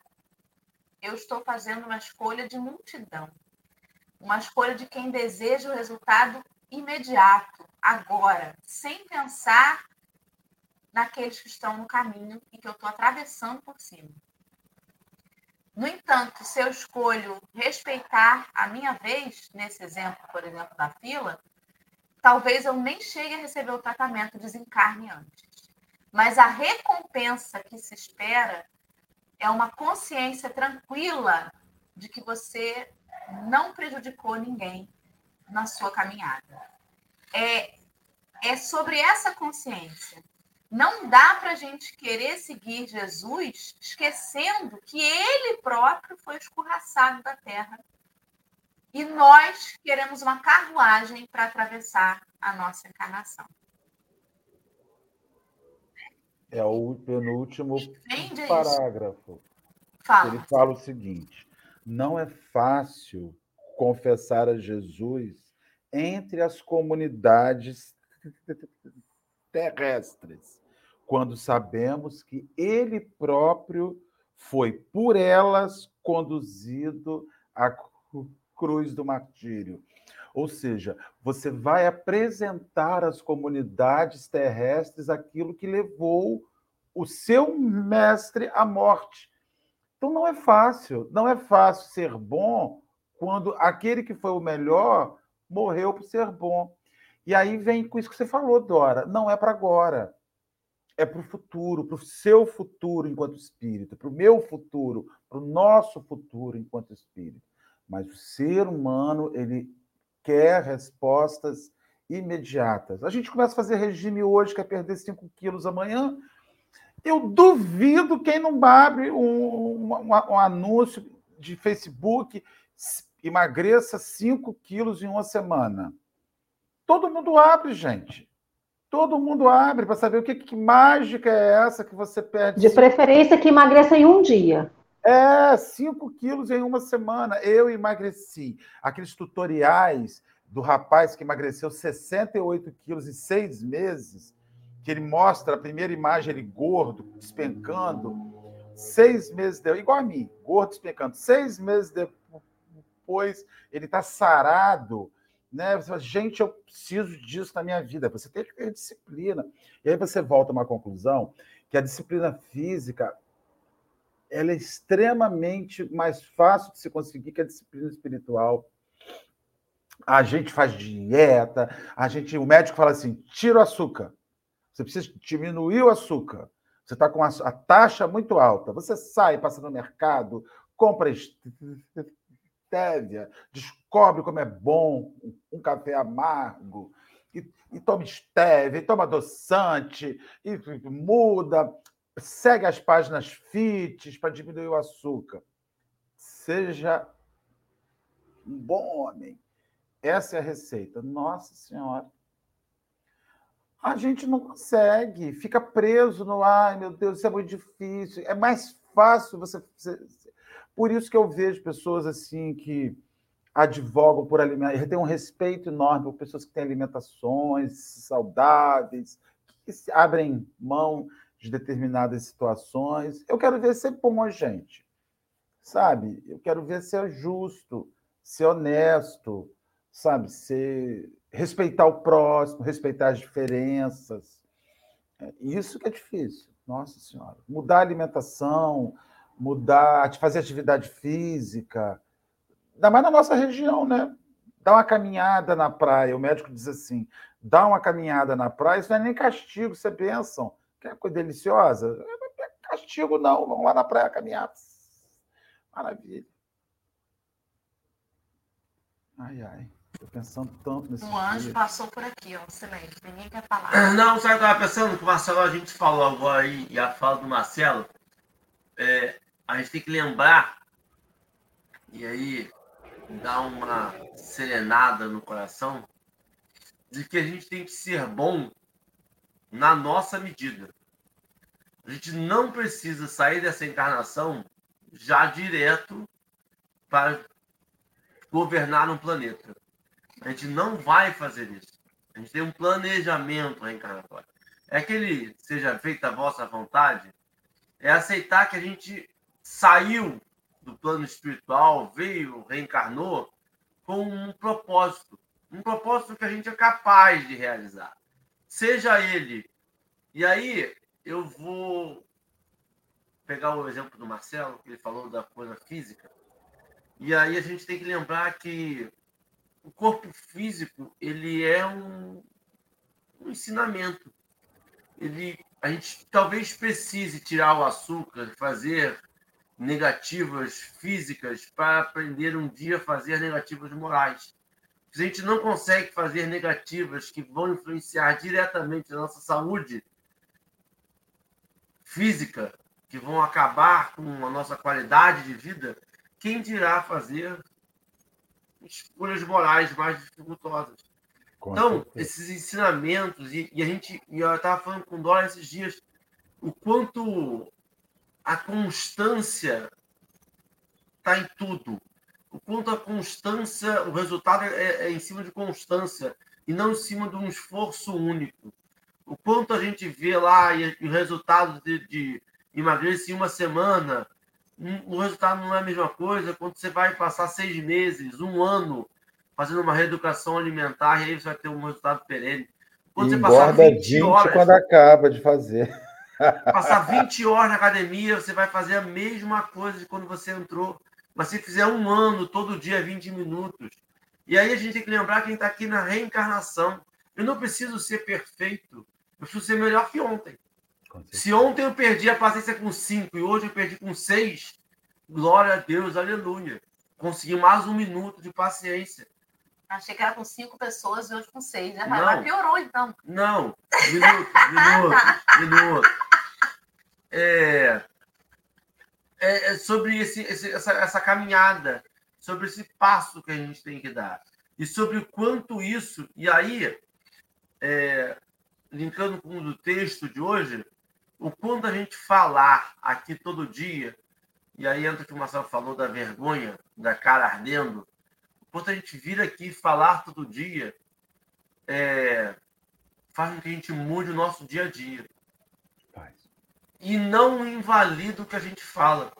eu estou fazendo uma escolha de multidão. Uma escolha de quem deseja o resultado imediato, agora, sem pensar naqueles que estão no caminho e que eu estou atravessando por cima. No entanto, se eu escolho respeitar a minha vez, nesse exemplo, por exemplo, da fila, talvez eu nem chegue a receber o tratamento, desencarne antes. Mas a recompensa que se espera é uma consciência tranquila de que você não prejudicou ninguém na sua caminhada. É, é sobre essa consciência. Não dá para a gente querer seguir Jesus esquecendo que ele próprio foi escorraçado da terra e nós queremos uma carruagem para atravessar a nossa encarnação. É o penúltimo parágrafo. Fala. Ele fala o seguinte: não é fácil confessar a Jesus entre as comunidades terrestres, quando sabemos que ele próprio foi por elas conduzido a cruz do martírio. Ou seja, você vai apresentar às comunidades terrestres aquilo que levou o seu mestre à morte. Então não é fácil, não é fácil ser bom quando aquele que foi o melhor morreu por ser bom. E aí vem com isso que você falou, Dora, não é para agora. É para o futuro, para o seu futuro enquanto espírito, para o meu futuro, para o nosso futuro enquanto espírito. Mas o ser humano, ele quer respostas imediatas. A gente começa a fazer regime hoje, quer perder 5 quilos amanhã. Eu duvido quem não abre um, um, um anúncio de Facebook, emagreça 5 quilos em uma semana. Todo mundo abre, gente. Todo mundo abre para saber o que, que mágica é essa que você perde. De preferência que emagreça em um dia. É, 5 quilos em uma semana. Eu emagreci. Aqueles tutoriais do rapaz que emagreceu 68 quilos em seis meses, que ele mostra a primeira imagem, ele gordo, despencando. Seis meses depois, igual a mim, gordo, despencando. Seis meses depois, ele está sarado. Né? Você fala, gente, eu preciso disso na minha vida. Você tem que ter disciplina. E aí você volta a uma conclusão que a disciplina física ela é extremamente mais fácil de se conseguir que a disciplina espiritual. A gente faz dieta, a gente, o médico fala assim: tira o açúcar. Você precisa diminuir o açúcar. Você está com a, a, taxa muito alta. Você sai, passa no mercado, compra estévia, descobre como é bom um café amargo, e, e toma estévia, e toma adoçante, e muda, segue as páginas FITs para diminuir o açúcar. Seja um bom homem. Essa é a receita. Nossa Senhora. A gente não consegue, fica preso no ai, meu Deus, isso é muito difícil. É mais fácil você. Por isso que eu vejo pessoas assim que advogam por alimentar, tem um respeito enorme por pessoas que têm alimentações saudáveis, que abrem mão de determinadas situações. Eu quero ver ser bom, gente. Sabe? Eu quero ver ser justo, ser honesto, sabe? Ser respeitar o próximo, respeitar as diferenças. É, isso que é difícil. Nossa Senhora. Mudar a alimentação, mudar, fazer atividade física, ainda mais na nossa região, né? Dá uma caminhada na praia. O médico diz assim: dá uma caminhada na praia, isso não é nem castigo, você pensam. Que é coisa deliciosa? Não é castigo, não. Vamos lá na praia caminhar. Maravilha. Ai, ai. Estou pensando tanto nesse. Um anjo dias. passou por aqui, ó. Excelente. Ninguém quer falar. Não, sabe o que eu estava pensando? Que o Marcelo, a gente falou agora aí, e a fala do Marcelo, é, a gente tem que lembrar, e aí dar uma serenada no coração, de que a gente tem que ser bom na nossa medida. A gente não precisa sair dessa encarnação já direto para governar um planeta. A gente não vai fazer isso. A gente tem um planejamento reencarnatório. É aquele seja feita a vossa vontade, é aceitar que a gente saiu do plano espiritual, veio, reencarnou com um propósito. Um propósito que a gente é capaz de realizar. Seja ele. E aí, eu vou pegar o exemplo do Marcelo, que ele falou da coisa física. E aí a gente tem que lembrar que o corpo físico ele é um, um ensinamento. Ele, a gente talvez precise tirar o açúcar, fazer negativas físicas para aprender um dia a fazer negativas morais. Se a gente não consegue fazer negativas que vão influenciar diretamente na nossa saúde física, que vão acabar com a nossa qualidade de vida, quem dirá fazer escolhas morais mais dificultosas. Com então, certeza. esses ensinamentos, e, e, a gente, e eu estava falando com Dora esses dias, o quanto a constância está em tudo. O quanto a constância, o resultado é, é, em cima de constância e não em cima de um esforço único. O quanto a gente vê lá e, e o resultado de, de emagrecer em uma semana, o resultado não é a mesma coisa quando você vai passar seis meses, um ano, fazendo uma reeducação alimentar e aí você vai ter um resultado perene. Quando você passar 20, 20 horas, quando acaba de fazer. Passar 20 horas na academia, você vai fazer a mesma coisa de quando você entrou. Mas se fizer um ano, todo dia, 20 minutos. E aí a gente tem que lembrar quem está aqui na reencarnação. Eu não preciso ser perfeito, eu preciso ser melhor que ontem. Se ontem eu perdi a paciência com cinco e hoje eu perdi com seis, glória a Deus, aleluia. Consegui mais um minuto de paciência. Achei que era com cinco pessoas e hoje com seis. Já não, piorou, então. Não, minuto, minuto, minuto. É, é, é sobre esse, esse, essa, essa caminhada, sobre esse passo que a gente tem que dar. E sobre o quanto isso. E aí, é, linkando com o texto de hoje, o quanto a gente falar aqui todo dia, e aí entra o que o Marcelo falou da vergonha, da cara ardendo, o quanto a gente vir aqui falar todo dia, é, faz com que a gente mude o nosso dia a dia. E não invalida o que a gente fala.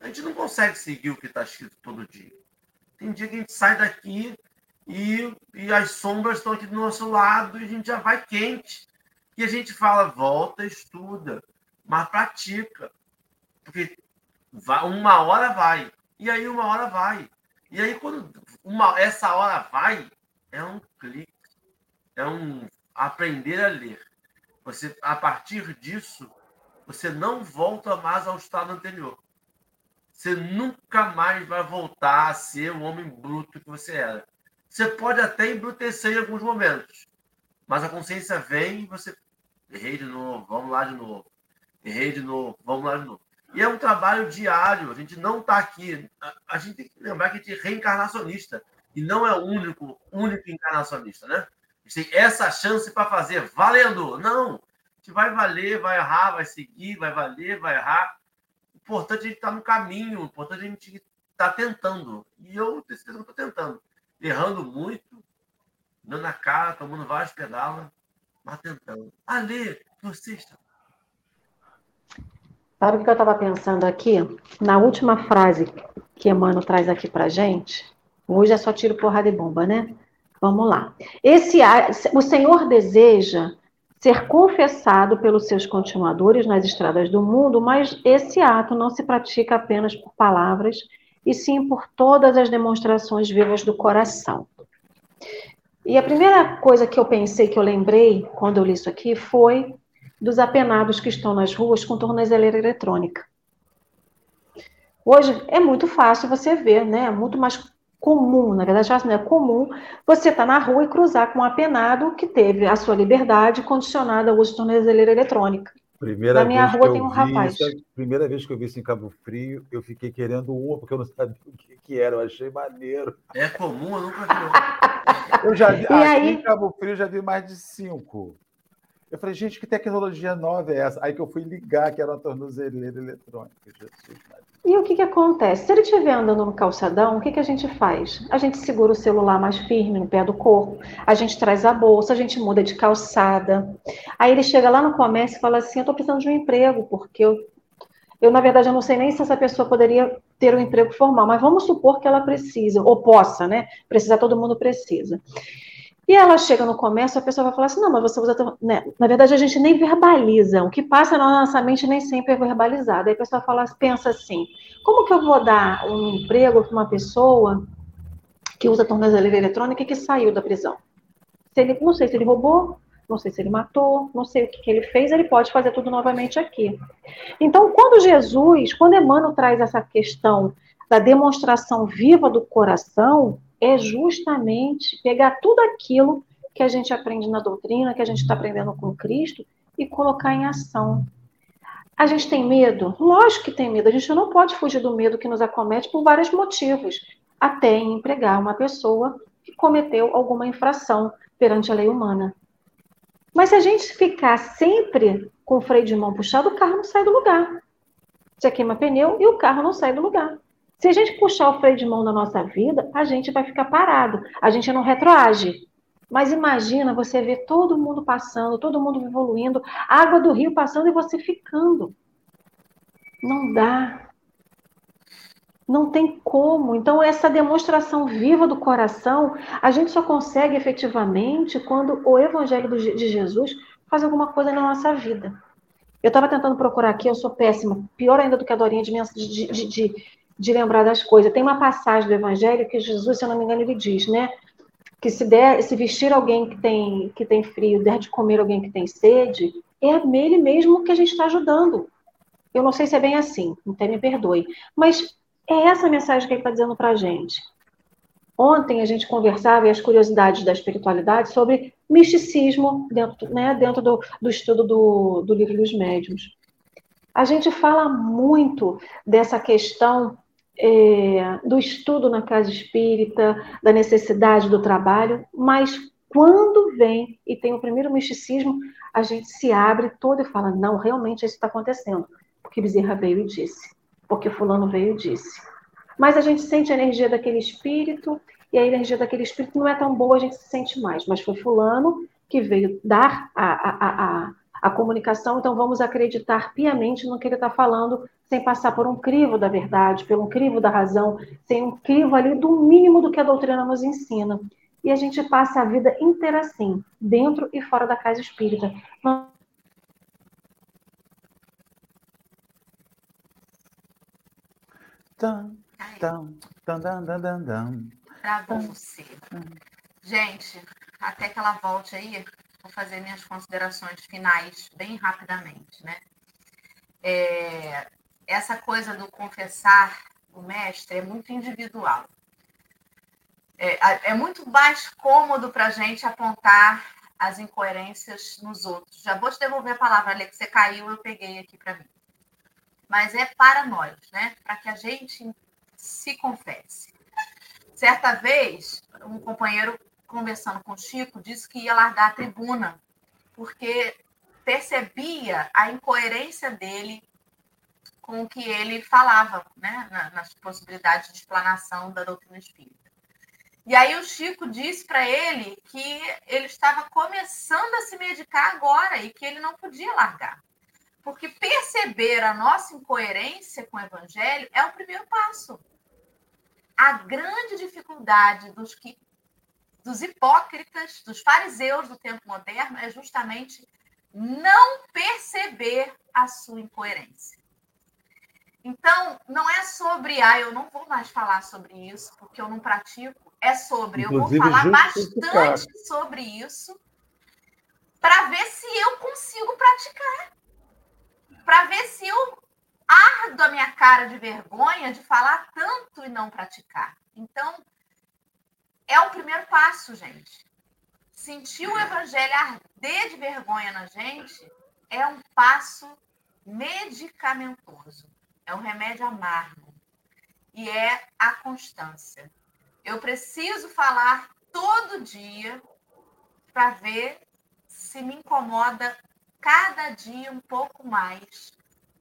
A gente não consegue seguir o que está escrito todo dia. Tem dia que a gente sai daqui e, e as sombras estão aqui do nosso lado e a gente já vai quente. E a gente fala, volta, estuda, mas pratica. Porque uma hora vai. E aí uma hora vai. E aí quando uma, essa hora vai, é um clique. É um aprender a ler. Você, a partir disso, você não volta mais ao estado anterior. Você nunca mais vai voltar a ser o homem bruto que você era. Você pode até embrutecer em alguns momentos, mas a consciência vem e você errei de novo, vamos lá de novo. Errei de novo, vamos lá de novo. E é um trabalho diário, a gente não está aqui. A, gente tem que lembrar que a gente é reencarnacionista e não é o único, único encarnacionista, né? A gente tem essa chance para fazer valendo. Não, gente vai valer, vai errar, vai seguir, vai valer, vai errar. O importante é a gente estar tá no caminho, o importante é a gente estar tá tentando. E eu tenho certeza que estou tentando. Errando muito, dando a cara, tomando vários pedalas, mas tentando. Ali, você está Sabe o que eu estava pensando aqui? Na última frase que Emmanuel traz aqui para gente, hoje é só tiro, porrada e bomba, né? Vamos lá. Esse, o Senhor deseja ser confessado pelos seus continuadores nas estradas do mundo, mas esse ato não se pratica apenas por palavras, e sim por todas as demonstrações vivas do coração. E a primeira coisa que eu pensei, que eu lembrei quando eu li isso aqui, foi dos apenados que estão nas ruas com tornozeleira eletrônica. Hoje é muito fácil você ver, né? É muito mais comum, na verdade, não é comum você estar tá na rua e cruzar com um apenado que teve a sua liberdade condicionada ao uso de tornozeleira eletrônica. Primeira na minha rua tem um rapaz. Isso, primeira vez que eu vi isso em Cabo Frio, eu fiquei querendo uma, porque eu não sabia o que, que era, eu achei maneiro. É comum, eu nunca vi. eu já vi, aqui aí... em Cabo Frio já vi mais de cinco. Eu falei, gente, que tecnologia nova é essa? Aí que eu fui ligar que era uma tornozeleira eletrônica. Jesus, e o que, que acontece? Se ele estiver andando no calçadão, o que, que a gente faz? A gente segura o celular mais firme no pé do corpo, a gente traz a bolsa, a gente muda de calçada. Aí ele chega lá no comércio e fala assim: Eu estou precisando de um emprego, porque eu, eu, na verdade, eu não sei nem se essa pessoa poderia ter um emprego formal, mas vamos supor que ela precisa, ou possa, né? Precisar, todo mundo precisa. E ela chega no comércio, a pessoa vai falar assim, não, mas você usa... Né? Na verdade, a gente nem verbaliza. O que passa na nossa mente nem sempre é verbalizado. Aí a pessoa fala, pensa assim, como que eu vou dar um emprego para uma pessoa que usa tornozeleira eletrônica e que saiu da prisão? Se ele, não sei se ele roubou, não sei se ele matou, não sei o que, que ele fez, ele pode fazer tudo novamente aqui. Então, quando Jesus, quando Emmanuel traz essa questão da demonstração viva do coração, é justamente pegar tudo aquilo que a gente aprende na doutrina, que a gente está aprendendo com Cristo, e colocar em ação. A gente tem medo? Lógico que tem medo. A gente não pode fugir do medo que nos acomete por vários motivos. Até em empregar uma pessoa que cometeu alguma infração perante a lei humana. Mas se a gente ficar sempre com o freio de mão puxado, o carro não sai do lugar. Você queima pneu e o carro não sai do lugar. Se a gente puxar o freio de mão da nossa vida, a gente vai ficar parado, a gente não retroage. Mas imagina você ver todo mundo passando, todo mundo evoluindo, água do rio passando e você ficando. Não dá. Não tem como. Então, essa demonstração viva do coração, a gente só consegue efetivamente quando o Evangelho de Jesus faz alguma coisa na nossa vida. Eu estava tentando procurar aqui, eu sou péssima, pior ainda do que a Dorinha de, de, de, de, lembrar das coisas. Tem uma passagem do Evangelho que Jesus, se eu não me engano, ele diz, né? Que se der, se vestir alguém que tem, que tem frio, der de comer alguém que tem sede, é nele mesmo que a gente está ajudando. Eu não sei se é bem assim, então me perdoe. Mas é essa a mensagem que ele está dizendo para a gente. Ontem a gente conversava e as curiosidades da espiritualidade sobre misticismo dentro, né, dentro do, do estudo do, do livro dos médiuns. A gente fala muito dessa questão é, do estudo na casa espírita, da necessidade do trabalho, mas quando vem e tem o primeiro misticismo, a gente se abre todo e fala: não, realmente isso está acontecendo, porque Bezerra veio e disse, porque Fulano veio e disse. Mas a gente sente a energia daquele espírito, e a energia daquele espírito não é tão boa, a gente se sente mais, mas foi Fulano que veio dar a, a, a, a comunicação, então vamos acreditar piamente no que ele está falando, sem passar por um crivo da verdade, pelo um crivo da razão, sem um crivo ali do mínimo do que a doutrina nos ensina. E a gente passa a vida inteira assim, dentro e fora da casa espírita. Pra você. Gente, até que ela volte aí, vou fazer minhas considerações finais bem rapidamente, né? é, essa coisa do confessar o mestre é muito individual. É, é muito mais cômodo para a gente apontar as incoerências nos outros. Já vou te devolver a palavra, que você caiu, eu peguei aqui para mim. Mas é para nós, né? Para que a gente se confesse. Certa vez, um companheiro conversando com o Chico disse que ia largar a tribuna, porque percebia a incoerência dele com o que ele falava, né, nas possibilidades de explanação da doutrina espírita. E aí o Chico disse para ele que ele estava começando a se medicar agora e que ele não podia largar. Porque perceber a nossa incoerência com o evangelho é o primeiro passo. A grande dificuldade dos que dos hipócritas, dos fariseus do tempo moderno é justamente não perceber a sua incoerência. Então, não é sobre, ah, eu não vou mais falar sobre isso, porque eu não pratico. É sobre, Inclusive, eu vou falar bastante sobre isso para ver se eu consigo praticar. Para ver se eu ardo a minha cara de vergonha de falar tanto e não praticar. Então, é o primeiro passo, gente. Sentir o evangelho arder de vergonha na gente é um passo medicamentoso é um remédio amargo e é a constância. Eu preciso falar todo dia para ver se me incomoda cada dia um pouco mais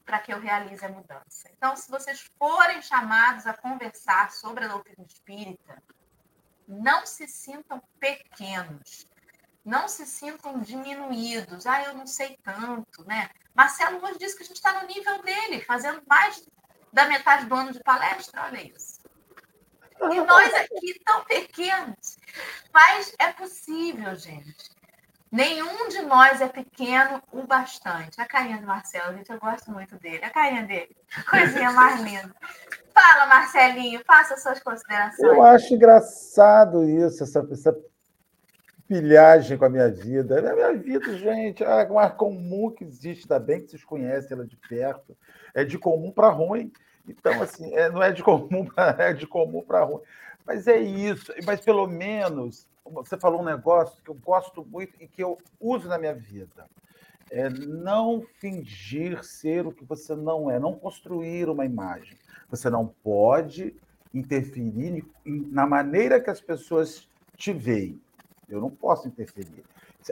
para que eu realize a mudança. Então, se vocês forem chamados a conversar sobre a doutrina espírita, não se sintam pequenos, não se sintam diminuídos. Ah, eu não sei tanto, né? Marcelo hoje disse que a gente está no nível dele, fazendo mais da metade do ano de palestra, olha isso. E nós aqui tão pequenos. Mas é possível, gente. Nenhum de nós é pequeno o bastante. A carinha do Marcelo, gente, eu gosto muito dele. A carinha dele, coisinha mais linda. Fala, Marcelinho, faça suas considerações. Eu acho engraçado isso, essa, essa pilhagem com a minha vida. É a minha vida, gente, é uma comum que existe, ainda bem que vocês conhecem ela de perto. É de comum para ruim. Então, assim, é, não é de comum para é de comum para ruim. Mas é isso. Mas pelo menos você falou um negócio que eu gosto muito e que eu uso na minha vida. É não fingir ser o que você não é, não construir uma imagem. Você não pode interferir na maneira que as pessoas te veem. Eu não posso interferir.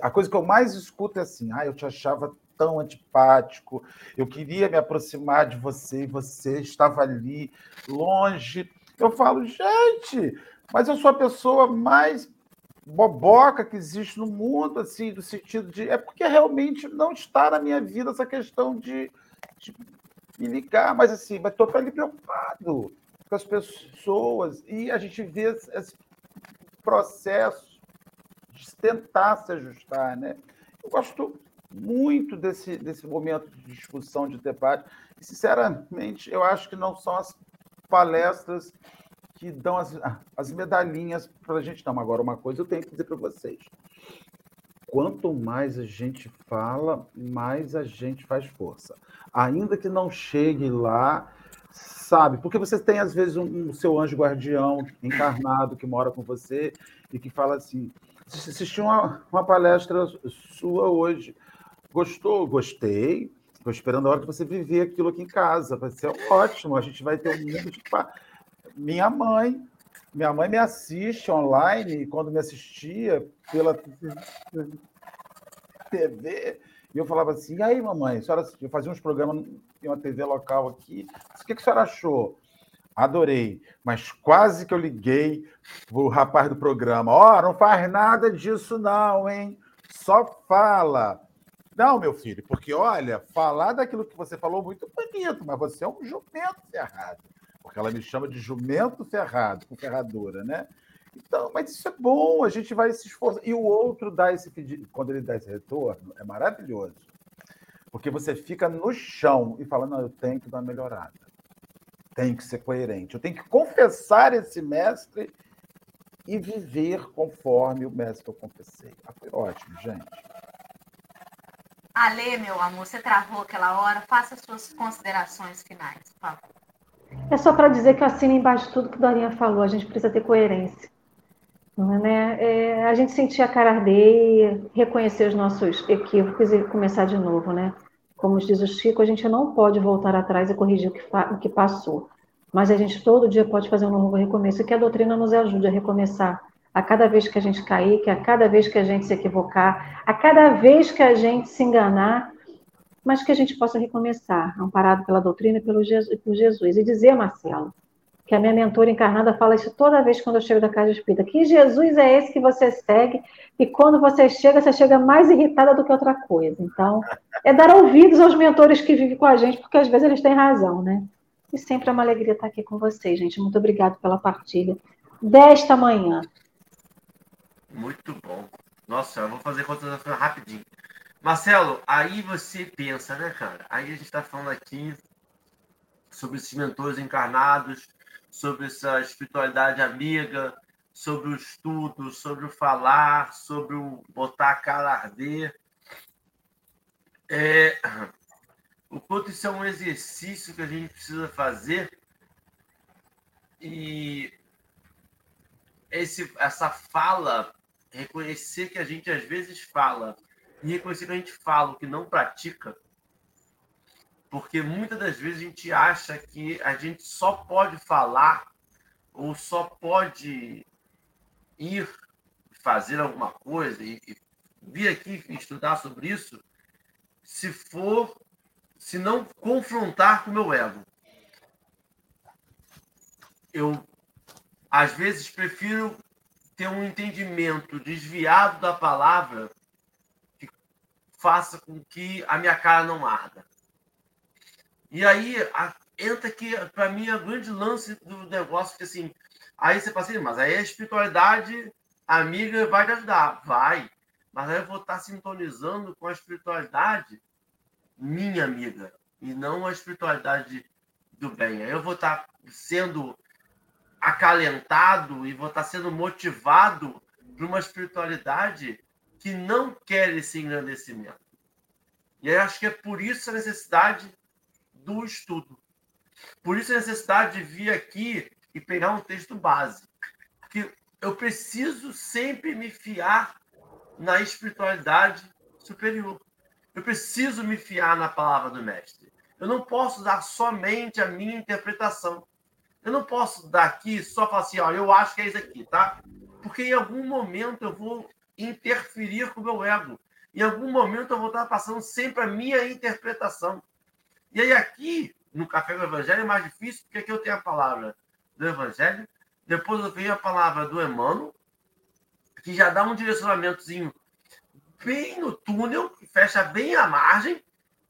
A coisa que eu mais escuto é assim: ah, eu te achava tão antipático, eu queria me aproximar de você e você estava ali, longe. Eu falo, gente, mas eu sou a pessoa mais boboca que existe no mundo, assim, no sentido de. É porque realmente não está na minha vida essa questão de, de me ligar, mas assim, mas estou ali preocupado com as pessoas e a gente vê esse processo de tentar se ajustar, né? Eu gosto muito desse, desse momento de discussão, de debate. E, sinceramente, eu acho que não são as palestras que dão as, as medalhinhas para a gente, não. Agora, uma coisa eu tenho que dizer para vocês. Quanto mais a gente fala, mais a gente faz força. Ainda que não chegue lá, sabe? Porque você tem, às vezes, um, um seu anjo guardião encarnado que mora com você e que fala assim: assisti uma, uma palestra sua hoje. Gostou? Gostei. Estou esperando a hora que você viver aquilo aqui em casa. Vai ser ótimo. A gente vai ter um mundo de. Minha mãe. Minha mãe me assiste online quando me assistia pela TV, e eu falava assim: e aí, mamãe, a senhora eu fazia uns programas em uma TV local aqui. O que a senhora achou? Adorei, mas quase que eu liguei o rapaz do programa. Ó, oh, não faz nada disso, não, hein? Só fala. Não, meu filho, porque olha, falar daquilo que você falou muito bonito, mas você é um jumento ferrado. Porque ela me chama de jumento ferrado, com ferradura, né? Então, mas isso é bom, a gente vai se esforçar. E o outro dá esse pedido, quando ele dá esse retorno, é maravilhoso. Porque você fica no chão e fala, não, eu tenho que dar uma melhorada. Tenho que ser coerente. Eu tenho que confessar esse mestre e viver conforme o mestre que eu confessei. Ah, foi ótimo, gente. Ale, meu amor, você travou aquela hora. Faça suas considerações finais, por favor. É só para dizer que eu assino embaixo tudo que Dorinha falou. A gente precisa ter coerência. É, né? é, a gente sentir a cara arder, reconhecer os nossos equívocos e começar de novo, né? Como diz o Chico, a gente não pode voltar atrás e corrigir o que, o que passou. Mas a gente todo dia pode fazer um novo recomeço e que a doutrina nos ajude a recomeçar a cada vez que a gente cair, que a cada vez que a gente se equivocar, a cada vez que a gente se enganar, mas que a gente possa recomeçar, amparado pela doutrina e pelo Jesus, por Jesus. E dizer, Marcelo, que a minha mentora encarnada fala isso toda vez quando eu chego da casa espírita, que Jesus é esse que você segue, e quando você chega, você chega mais irritada do que outra coisa. Então, é dar ouvidos aos mentores que vivem com a gente, porque às vezes eles têm razão, né? E sempre é uma alegria estar aqui com vocês, gente. Muito obrigada pela partilha desta manhã. Muito bom. Nossa, eu vou fazer contas rapidinho. Marcelo, aí você pensa, né, cara? Aí a gente está falando aqui sobre esses mentores encarnados, sobre essa espiritualidade amiga, sobre o estudo, sobre o falar, sobre o botar a cara arder. É, o quanto isso é um exercício que a gente precisa fazer e esse, essa fala reconhecer que a gente às vezes fala e reconhecer que a gente fala o que não pratica, porque muitas das vezes a gente acha que a gente só pode falar ou só pode ir fazer alguma coisa e, e vir aqui estudar sobre isso se for se não confrontar com o meu ego. Eu às vezes prefiro ter um entendimento desviado da palavra faça com que a minha cara não arda. E aí a, entra aqui, para mim, a grande lance do negócio, que assim, aí você fala assim, mas aí a espiritualidade amiga vai te ajudar. Vai. Mas aí eu vou estar sintonizando com a espiritualidade minha amiga, e não a espiritualidade do bem. Aí eu vou estar sendo acalentado e vou estar sendo motivado para uma espiritualidade que não quer esse engrandecimento. E eu acho que é por isso a necessidade do estudo. Por isso a necessidade de vir aqui e pegar um texto base. Porque eu preciso sempre me fiar na espiritualidade superior. Eu preciso me fiar na palavra do mestre. Eu não posso dar somente a minha interpretação. Eu não posso daqui só falar assim, ó, eu acho que é isso aqui, tá? Porque em algum momento eu vou interferir com o meu ego. Em algum momento eu vou estar passando sempre a minha interpretação. E aí aqui, no Café do Evangelho, é mais difícil, porque aqui eu tenho a palavra do Evangelho, depois eu tenho a palavra do Emmanuel, que já dá um direcionamentozinho bem no túnel, que fecha bem a margem,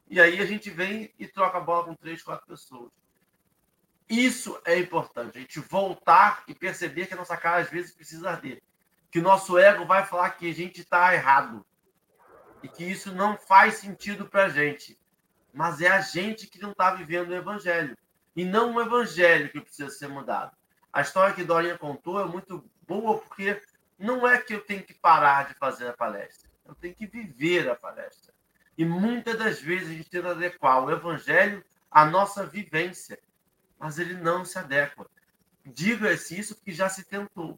e aí a gente vem e troca a bola com três, quatro pessoas. Isso é importante, a gente voltar e perceber que a nossa cara às vezes precisa arder. Que nosso ego vai falar que a gente está errado. E que isso não faz sentido para a gente. Mas é a gente que não está vivendo o evangelho. E não o evangelho que precisa ser mudado. A história que Dorinha contou é muito boa porque não é que eu tenho que parar de fazer a palestra. Eu tenho que viver a palestra. E muitas das vezes a gente tenta adequar o evangelho à nossa vivência mas ele não se adequa. Diga-se isso porque já se tentou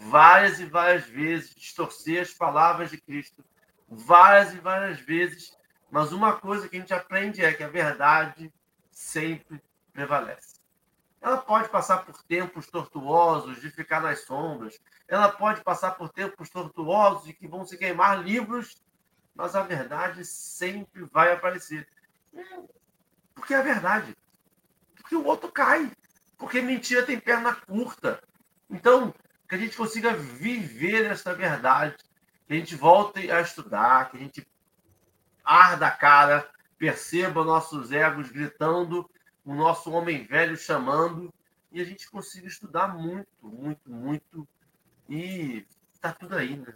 várias e várias vezes distorcer as palavras de Cristo, várias e várias vezes, mas uma coisa que a gente aprende é que a verdade sempre prevalece. Ela pode passar por tempos tortuosos de ficar nas sombras, ela pode passar por tempos tortuosos de que vão se queimar livros, mas a verdade sempre vai aparecer. Porque é a verdade que o outro cai. Porque mentira tem perna curta. Então, que a gente consiga viver essa verdade, que a gente volte a estudar, que a gente arda a cara, perceba nossos egos gritando, o nosso homem velho chamando, e a gente consiga estudar muito, muito, muito. E tá tudo aí, né?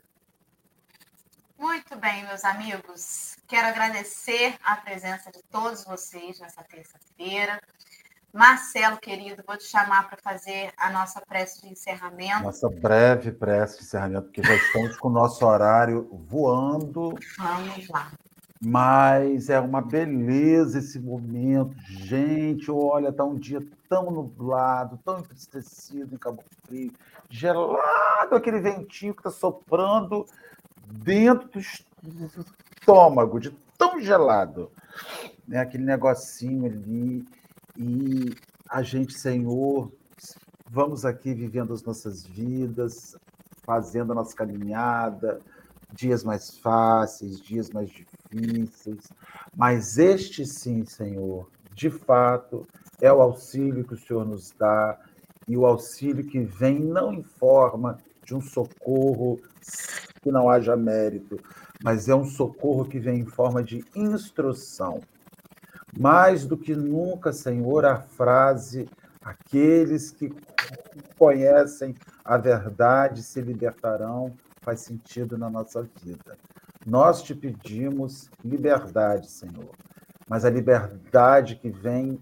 Muito bem, meus amigos. Quero agradecer a presença de todos vocês nessa terça-feira. Marcelo, querido, vou te chamar para fazer a nossa prece de encerramento. Nossa breve prece de encerramento, porque já estamos com o nosso horário voando. Vamos lá. Mas é uma beleza esse momento. Gente, olha, tá um dia tão nublado, tão entristecido em Cabo Frio, gelado, aquele ventinho que está soprando dentro do estômago, de tão gelado. Né? Aquele negocinho ali. E a gente, Senhor, vamos aqui vivendo as nossas vidas, fazendo a nossa caminhada, dias mais fáceis, dias mais difíceis, mas este sim, Senhor, de fato, é o auxílio que o Senhor nos dá e o auxílio que vem não em forma de um socorro que não haja mérito, mas é um socorro que vem em forma de instrução. Mais do que nunca, Senhor, a frase: aqueles que conhecem a verdade se libertarão, faz sentido na nossa vida. Nós te pedimos liberdade, Senhor, mas a liberdade que vem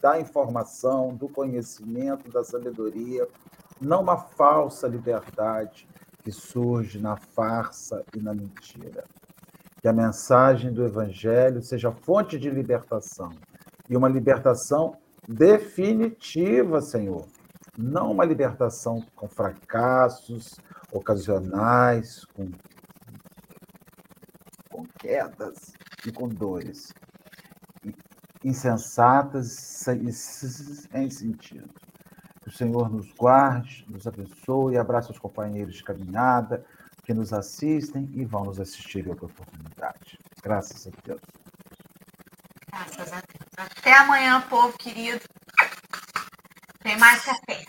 da informação, do conhecimento, da sabedoria, não uma falsa liberdade que surge na farsa e na mentira. Que a mensagem do Evangelho seja fonte de libertação e uma libertação definitiva, Senhor. Não uma libertação com fracassos ocasionais, com, com quedas e com dores insensatas sem sentido. Que o Senhor nos guarde, nos abençoe, abraça os companheiros de caminhada que nos assistem e vão nos assistir em outra oportunidade. Graças a Deus. Graças a Deus. Até amanhã, povo querido. Tem mais café.